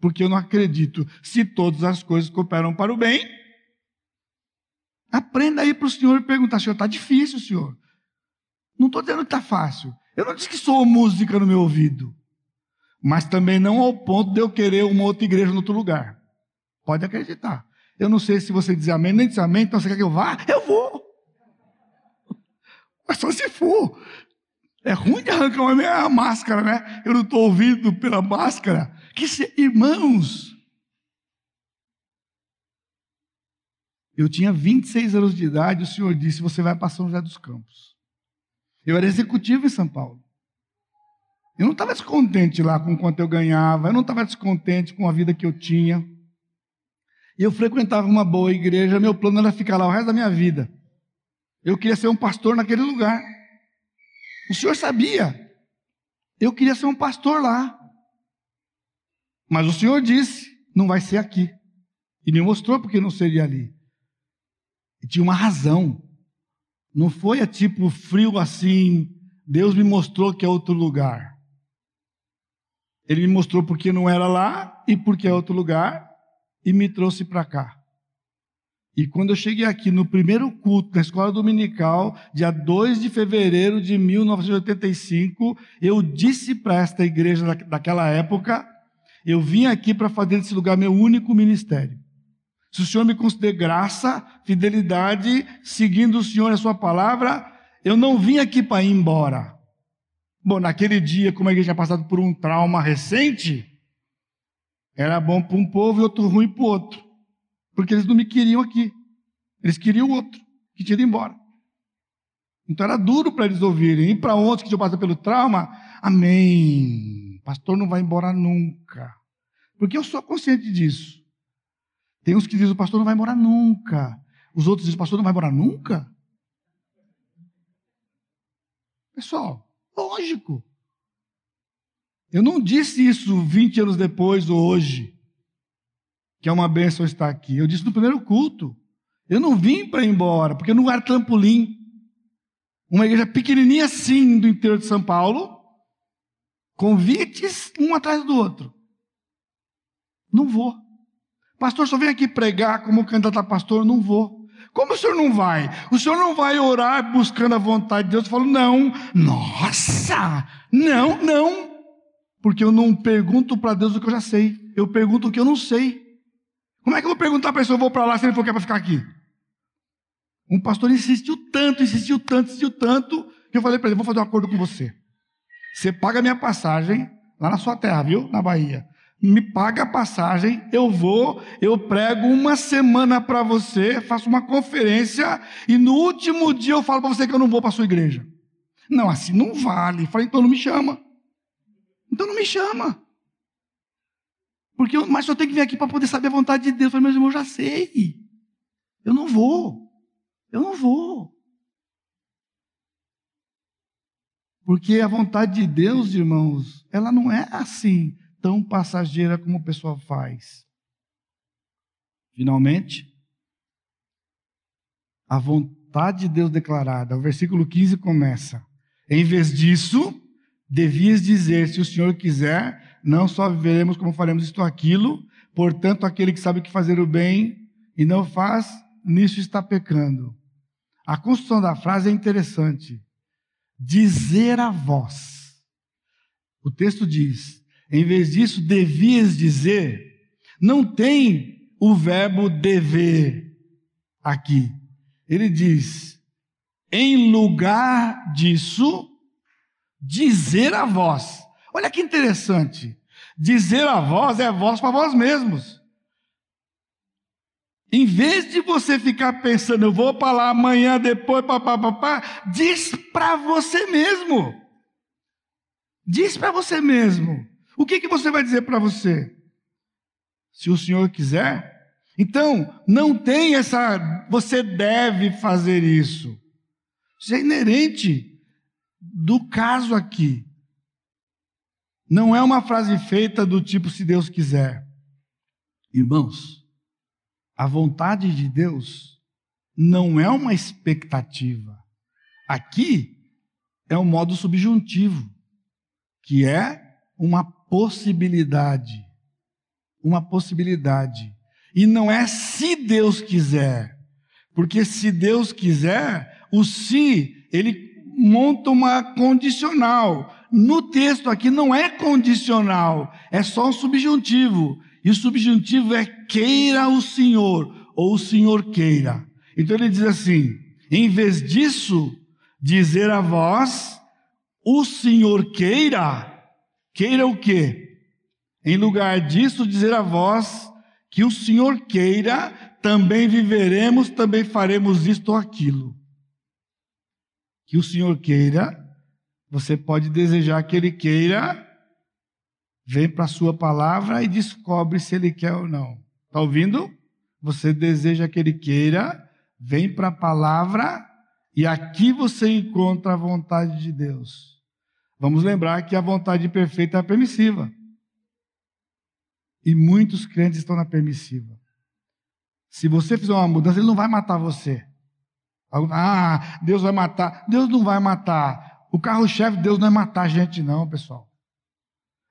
Porque eu não acredito. Se todas as coisas cooperam para o bem, aprenda aí para o Senhor perguntar: Senhor, está difícil, Senhor. Não estou dizendo que está fácil. Eu não disse que sou música no meu ouvido. Mas também não ao ponto de eu querer uma outra igreja em outro lugar. Pode acreditar. Eu não sei se você diz amém, nem diz amém, então você quer que eu vá? Eu vou. Mas só se for. É ruim de arrancar uma máscara, né? Eu não estou ouvindo pela máscara. Que se, irmãos, eu tinha 26 anos de idade, o Senhor disse: Você vai para São José dos Campos. Eu era executivo em São Paulo. Eu não estava descontente lá com quanto eu ganhava, eu não estava descontente com a vida que eu tinha. E eu frequentava uma boa igreja, meu plano era ficar lá o resto da minha vida. Eu queria ser um pastor naquele lugar. O senhor sabia. Eu queria ser um pastor lá. Mas o senhor disse: não vai ser aqui. E me mostrou porque não seria ali. E tinha uma razão. Não foi a tipo frio assim. Deus me mostrou que é outro lugar. Ele me mostrou porque não era lá e porque é outro lugar e me trouxe para cá. E quando eu cheguei aqui no primeiro culto na escola dominical, dia 2 de fevereiro de 1985, eu disse para esta igreja daquela época: eu vim aqui para fazer desse lugar meu único ministério. Se o Senhor me conceder graça, fidelidade, seguindo o Senhor e a sua palavra, eu não vim aqui para ir embora. Bom, naquele dia, como a igreja tinha passado por um trauma recente, era bom para um povo e outro ruim para o outro. Porque eles não me queriam aqui. Eles queriam o outro, que tinha ido embora. Então era duro para eles ouvirem. E para outros que tinham passado pelo trauma, amém. Pastor não vai embora nunca. Porque eu sou consciente disso. Tem uns que dizem, o pastor não vai embora nunca. Os outros dizem, o pastor não vai embora nunca. Pessoal, Lógico. Eu não disse isso 20 anos depois ou hoje, que é uma bênção estar aqui. Eu disse no primeiro culto. Eu não vim para ir embora, porque não era trampolim. Uma igreja pequenininha assim do interior de São Paulo, convites um atrás do outro. Não vou. Pastor, só vem aqui pregar como candidato a pastor, não vou. Como o senhor não vai? O senhor não vai orar buscando a vontade de Deus? Eu falo, não, nossa, não, não. Porque eu não pergunto para Deus o que eu já sei. Eu pergunto o que eu não sei. Como é que eu vou perguntar para a pessoa, eu vou para lá se ele for quer para ficar aqui? Um pastor insistiu tanto, insistiu tanto, insistiu tanto, que eu falei para ele, vou fazer um acordo com você. Você paga a minha passagem lá na sua terra, viu? Na Bahia me paga a passagem, eu vou, eu prego uma semana para você, faço uma conferência e no último dia eu falo para você que eu não vou para sua igreja. Não, assim não vale. Falei, então não me chama. Então não me chama. Porque eu, mas eu tenho que vir aqui para poder saber a vontade de Deus. Eu falei, meus irmãos, eu já sei. Eu não vou. Eu não vou. Porque a vontade de Deus, irmãos, ela não é assim tão passageira como o pessoal faz. Finalmente, a vontade de Deus declarada, o versículo 15 começa: Em vez disso, devias dizer: se o Senhor quiser, não só viveremos como faremos isto ou aquilo, portanto, aquele que sabe que fazer o bem e não faz, nisso está pecando. A construção da frase é interessante. Dizer a voz. O texto diz: em vez disso, devias dizer, não tem o verbo dever aqui. Ele diz, em lugar disso, dizer a vós. Olha que interessante. Dizer a vós é voz para vós mesmos. Em vez de você ficar pensando, eu vou para lá amanhã, depois, papapá, diz para você mesmo. Diz para você mesmo. O que, que você vai dizer para você? Se o Senhor quiser. Então, não tem essa. Você deve fazer isso. Isso é inerente do caso aqui. Não é uma frase feita do tipo se Deus quiser. Irmãos, a vontade de Deus não é uma expectativa. Aqui é um modo subjuntivo, que é uma possibilidade. Uma possibilidade. E não é se Deus quiser. Porque se Deus quiser, o se, ele monta uma condicional. No texto aqui não é condicional, é só um subjuntivo. E o subjuntivo é queira o Senhor, ou o Senhor queira. Então ele diz assim: em vez disso, dizer a vós, o Senhor queira, queira o quê? Em lugar disso, dizer a vós que o Senhor queira, também viveremos, também faremos isto ou aquilo. Que o Senhor queira, você pode desejar que Ele queira, vem para a Sua palavra e descobre se Ele quer ou não. Está ouvindo? Você deseja que Ele queira, vem para a palavra e aqui você encontra a vontade de Deus. Vamos lembrar que a vontade perfeita é permissiva. E muitos crentes estão na permissiva. Se você fizer uma mudança, ele não vai matar você. Ah, Deus vai matar. Deus não vai matar. O carro-chefe de Deus não é matar a gente, não, pessoal.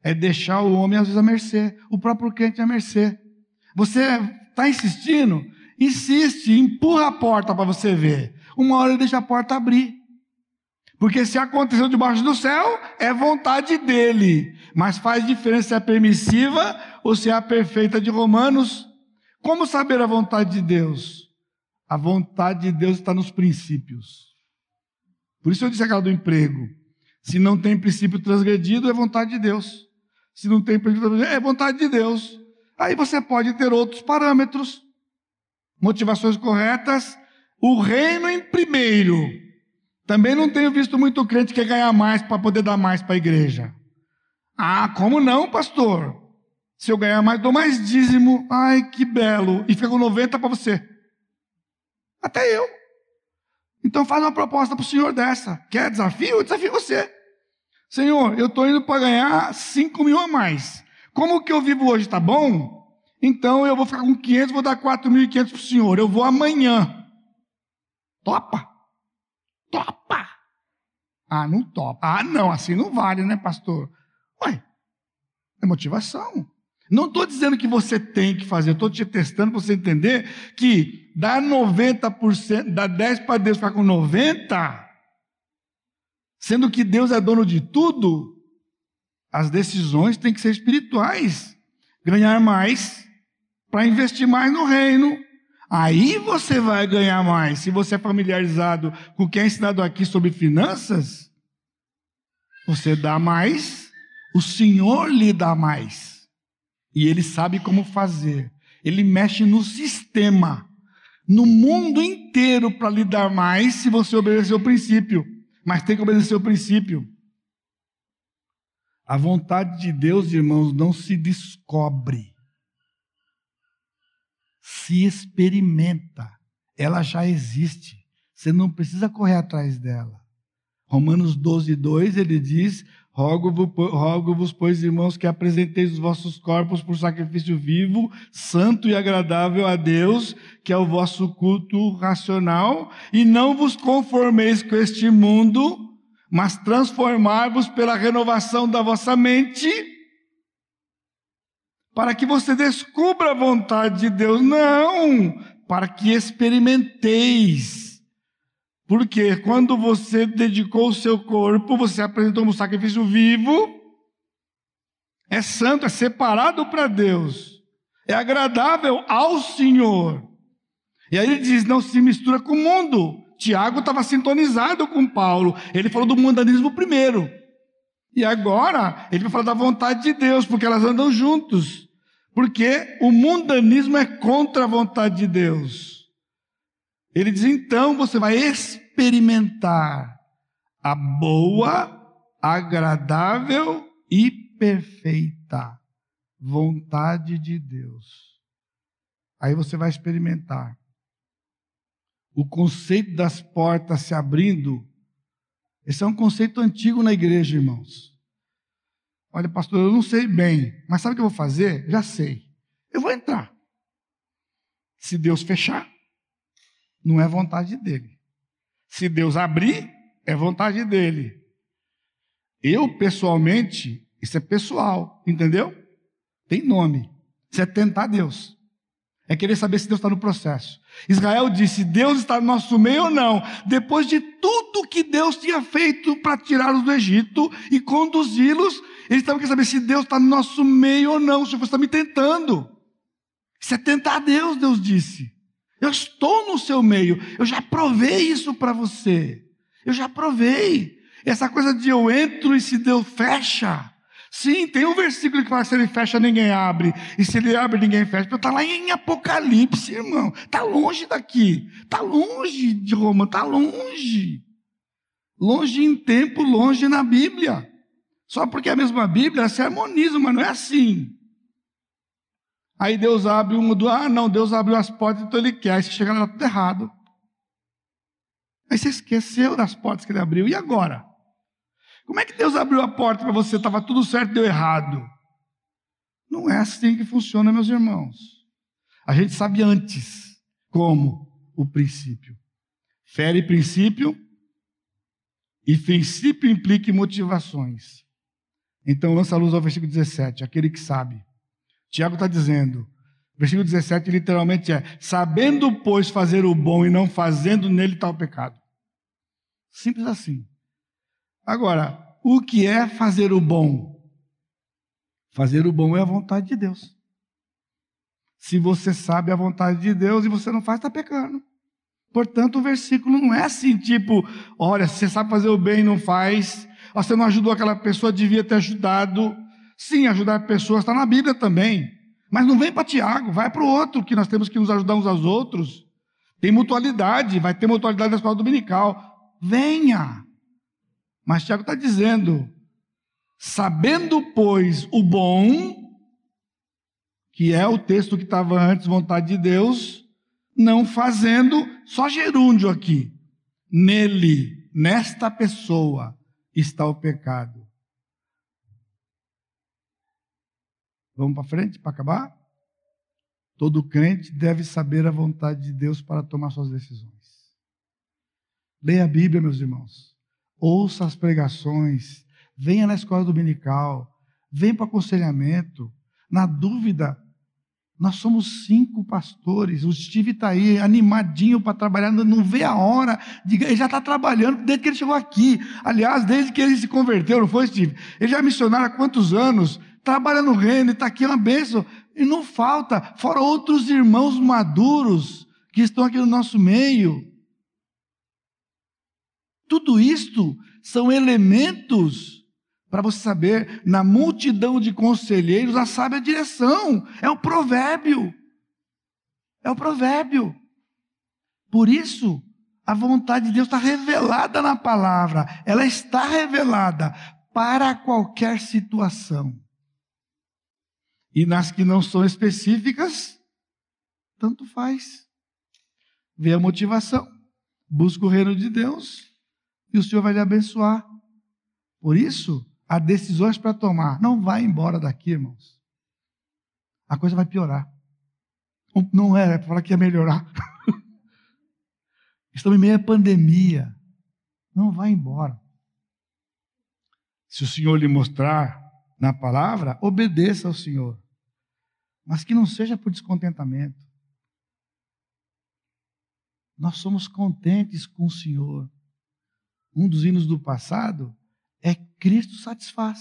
É deixar o homem, às vezes, à mercê. O próprio crente à mercê. Você está insistindo? Insiste, empurra a porta para você ver. Uma hora ele deixa a porta abrir. Porque se aconteceu debaixo do céu, é vontade dele. Mas faz diferença se é permissiva ou se é a perfeita de Romanos. Como saber a vontade de Deus? A vontade de Deus está nos princípios. Por isso eu disse aquela do emprego. Se não tem princípio transgredido, é vontade de Deus. Se não tem princípio transgredido, é vontade de Deus. Aí você pode ter outros parâmetros, motivações corretas, o reino em primeiro. Também não tenho visto muito crente que ganhar mais para poder dar mais para a igreja. Ah, como não, pastor? Se eu ganhar mais, dou mais dízimo. Ai, que belo. E fica com 90 para você. Até eu. Então faz uma proposta para o senhor dessa. Quer desafio? Eu desafio você. Senhor, eu estou indo para ganhar 5 mil a mais. Como que eu vivo hoje está bom? Então eu vou ficar com 500, vou dar 4.500 para o senhor. Eu vou amanhã. Topa? Topa! Ah, não topa. Ah, não, assim não vale, né, pastor? Ué, é motivação. Não estou dizendo que você tem que fazer, estou te testando para você entender que dar 90%, dar 10 para Deus ficar com 90%, sendo que Deus é dono de tudo, as decisões têm que ser espirituais. Ganhar mais para investir mais no reino. Aí você vai ganhar mais. Se você é familiarizado com o que é ensinado aqui sobre finanças, você dá mais, o Senhor lhe dá mais. E Ele sabe como fazer. Ele mexe no sistema, no mundo inteiro para lhe dar mais se você obedecer o princípio. Mas tem que obedecer o princípio. A vontade de Deus, irmãos, não se descobre se experimenta. Ela já existe. Você não precisa correr atrás dela. Romanos 12, 2, ele diz: Rogo-vos, pois, irmãos, que apresenteis os vossos corpos por sacrifício vivo, santo e agradável a Deus, que é o vosso culto racional, e não vos conformeis com este mundo, mas transformar-vos pela renovação da vossa mente para que você descubra a vontade de Deus. Não, para que experimenteis. Porque quando você dedicou o seu corpo, você apresentou um sacrifício vivo, é santo, é separado para Deus, é agradável ao Senhor. E aí ele diz: não se mistura com o mundo. Tiago estava sintonizado com Paulo, ele falou do mundanismo primeiro. E agora ele vai falar da vontade de Deus, porque elas andam juntos. Porque o mundanismo é contra a vontade de Deus. Ele diz: então você vai experimentar a boa, agradável e perfeita vontade de Deus. Aí você vai experimentar. O conceito das portas se abrindo, esse é um conceito antigo na igreja, irmãos. Olha, pastor, eu não sei bem, mas sabe o que eu vou fazer? Já sei. Eu vou entrar. Se Deus fechar. Não é vontade dele. Se Deus abrir, é vontade dele. Eu, pessoalmente, isso é pessoal, entendeu? Tem nome. Isso é tentar Deus. É querer saber se Deus está no processo. Israel disse: Deus está no nosso meio ou não? Depois de tudo que Deus tinha feito para tirá-los do Egito e conduzi-los, eles estavam querendo saber se Deus está no nosso meio ou não. O Senhor está me tentando. Isso é tentar Deus, Deus disse. Eu estou no seu meio. Eu já provei isso para você. Eu já provei. Essa coisa de eu entro e se Deus fecha. Sim, tem um versículo que fala se ele fecha, ninguém abre. E se ele abre, ninguém fecha. Está lá em Apocalipse, irmão. Está longe daqui. Está longe de Roma. Está longe. Longe em tempo, longe na Bíblia. Só porque é a mesma Bíblia se harmoniza, mas não é assim. Aí Deus abre uma do. Ah, não, Deus abriu as portas, então ele quer. Aí você chega lá, tudo errado. Aí você esqueceu das portas que ele abriu. E agora? Como é que Deus abriu a porta para você? Estava tudo certo, deu errado. Não é assim que funciona, meus irmãos. A gente sabe antes como o princípio. Fere princípio e princípio implica motivações. Então lança a luz ao versículo 17, aquele que sabe. Tiago está dizendo, versículo 17 literalmente é: sabendo, pois, fazer o bom e não fazendo nele tal pecado. Simples assim. Agora, o que é fazer o bom? Fazer o bom é a vontade de Deus. Se você sabe a vontade de Deus e você não faz, está pecando. Portanto, o versículo não é assim, tipo, olha, você sabe fazer o bem e não faz, você não ajudou aquela pessoa, devia ter ajudado. Sim, ajudar pessoas está na Bíblia também. Mas não vem para Tiago, vai para o outro, que nós temos que nos ajudar uns aos outros. Tem mutualidade, vai ter mutualidade na escola dominical. Venha. Mas Tiago está dizendo: sabendo, pois, o bom, que é o texto que estava antes, vontade de Deus, não fazendo, só gerúndio aqui. Nele, nesta pessoa, está o pecado. Vamos para frente, para acabar? Todo crente deve saber a vontade de Deus para tomar suas decisões. Leia a Bíblia, meus irmãos ouça as pregações, venha na escola dominical, venha para aconselhamento. Na dúvida, nós somos cinco pastores. O Steve está aí animadinho para trabalhar, não vê a hora. De, ele já está trabalhando desde que ele chegou aqui. Aliás, desde que ele se converteu, não foi, Steve? Ele já é missionário há quantos anos? Trabalha no reino, está aqui uma bênção. E não falta, fora outros irmãos maduros que estão aqui no nosso meio. Tudo isto são elementos para você saber, na multidão de conselheiros, a sábia direção. É o provérbio. É o provérbio. Por isso, a vontade de Deus está revelada na palavra. Ela está revelada para qualquer situação. E nas que não são específicas, tanto faz. Vê a motivação. Busca o reino de Deus e o Senhor vai lhe abençoar. Por isso, há decisões para tomar. Não vá embora daqui, irmãos. A coisa vai piorar. Não é, é para falar que ia melhorar. Estamos em meio à pandemia. Não vá embora. Se o Senhor lhe mostrar na palavra, obedeça ao Senhor. Mas que não seja por descontentamento. Nós somos contentes com o Senhor um dos hinos do passado é Cristo satisfaz.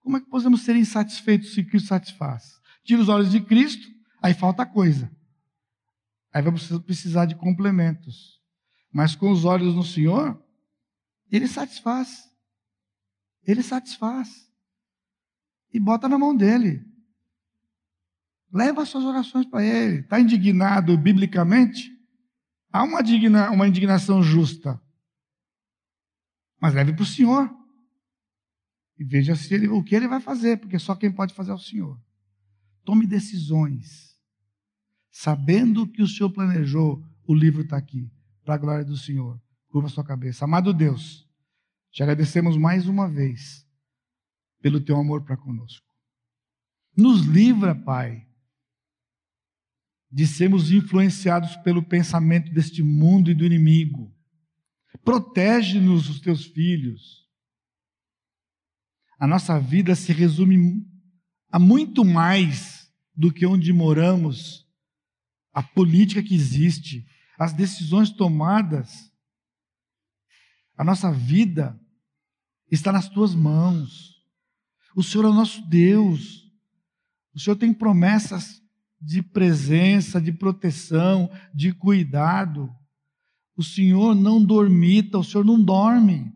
Como é que podemos ser insatisfeitos se Cristo satisfaz? Tira os olhos de Cristo, aí falta coisa. Aí vamos precisar de complementos. Mas com os olhos no Senhor, Ele satisfaz. Ele satisfaz. E bota na mão dele. Leva as suas orações para Ele. Está indignado biblicamente? Há uma, digna, uma indignação justa. Mas leve para o Senhor. E veja se ele, o que ele vai fazer, porque só quem pode fazer é o Senhor. Tome decisões. Sabendo que o Senhor planejou, o livro está aqui, para a glória do Senhor. Curva sua cabeça. Amado Deus, te agradecemos mais uma vez pelo teu amor para conosco. Nos livra, Pai, de sermos influenciados pelo pensamento deste mundo e do inimigo. Protege-nos, os teus filhos. A nossa vida se resume a muito mais do que onde moramos, a política que existe, as decisões tomadas. A nossa vida está nas tuas mãos. O Senhor é o nosso Deus. O Senhor tem promessas de presença, de proteção, de cuidado. O Senhor não dormita, o Senhor não dorme.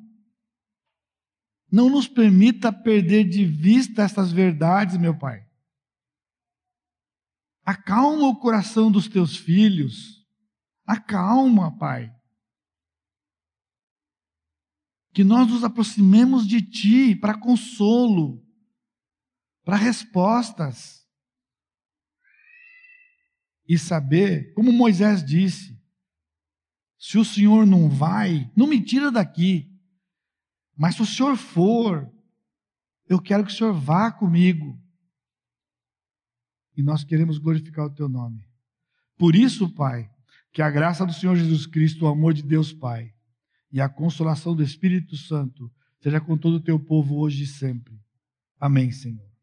Não nos permita perder de vista essas verdades, meu Pai. Acalma o coração dos teus filhos. Acalma, Pai. Que nós nos aproximemos de Ti para consolo, para respostas. E saber, como Moisés disse, se o Senhor não vai, não me tira daqui. Mas se o Senhor for, eu quero que o Senhor vá comigo. E nós queremos glorificar o teu nome. Por isso, Pai, que a graça do Senhor Jesus Cristo, o amor de Deus Pai e a consolação do Espírito Santo seja com todo o teu povo hoje e sempre. Amém, Senhor.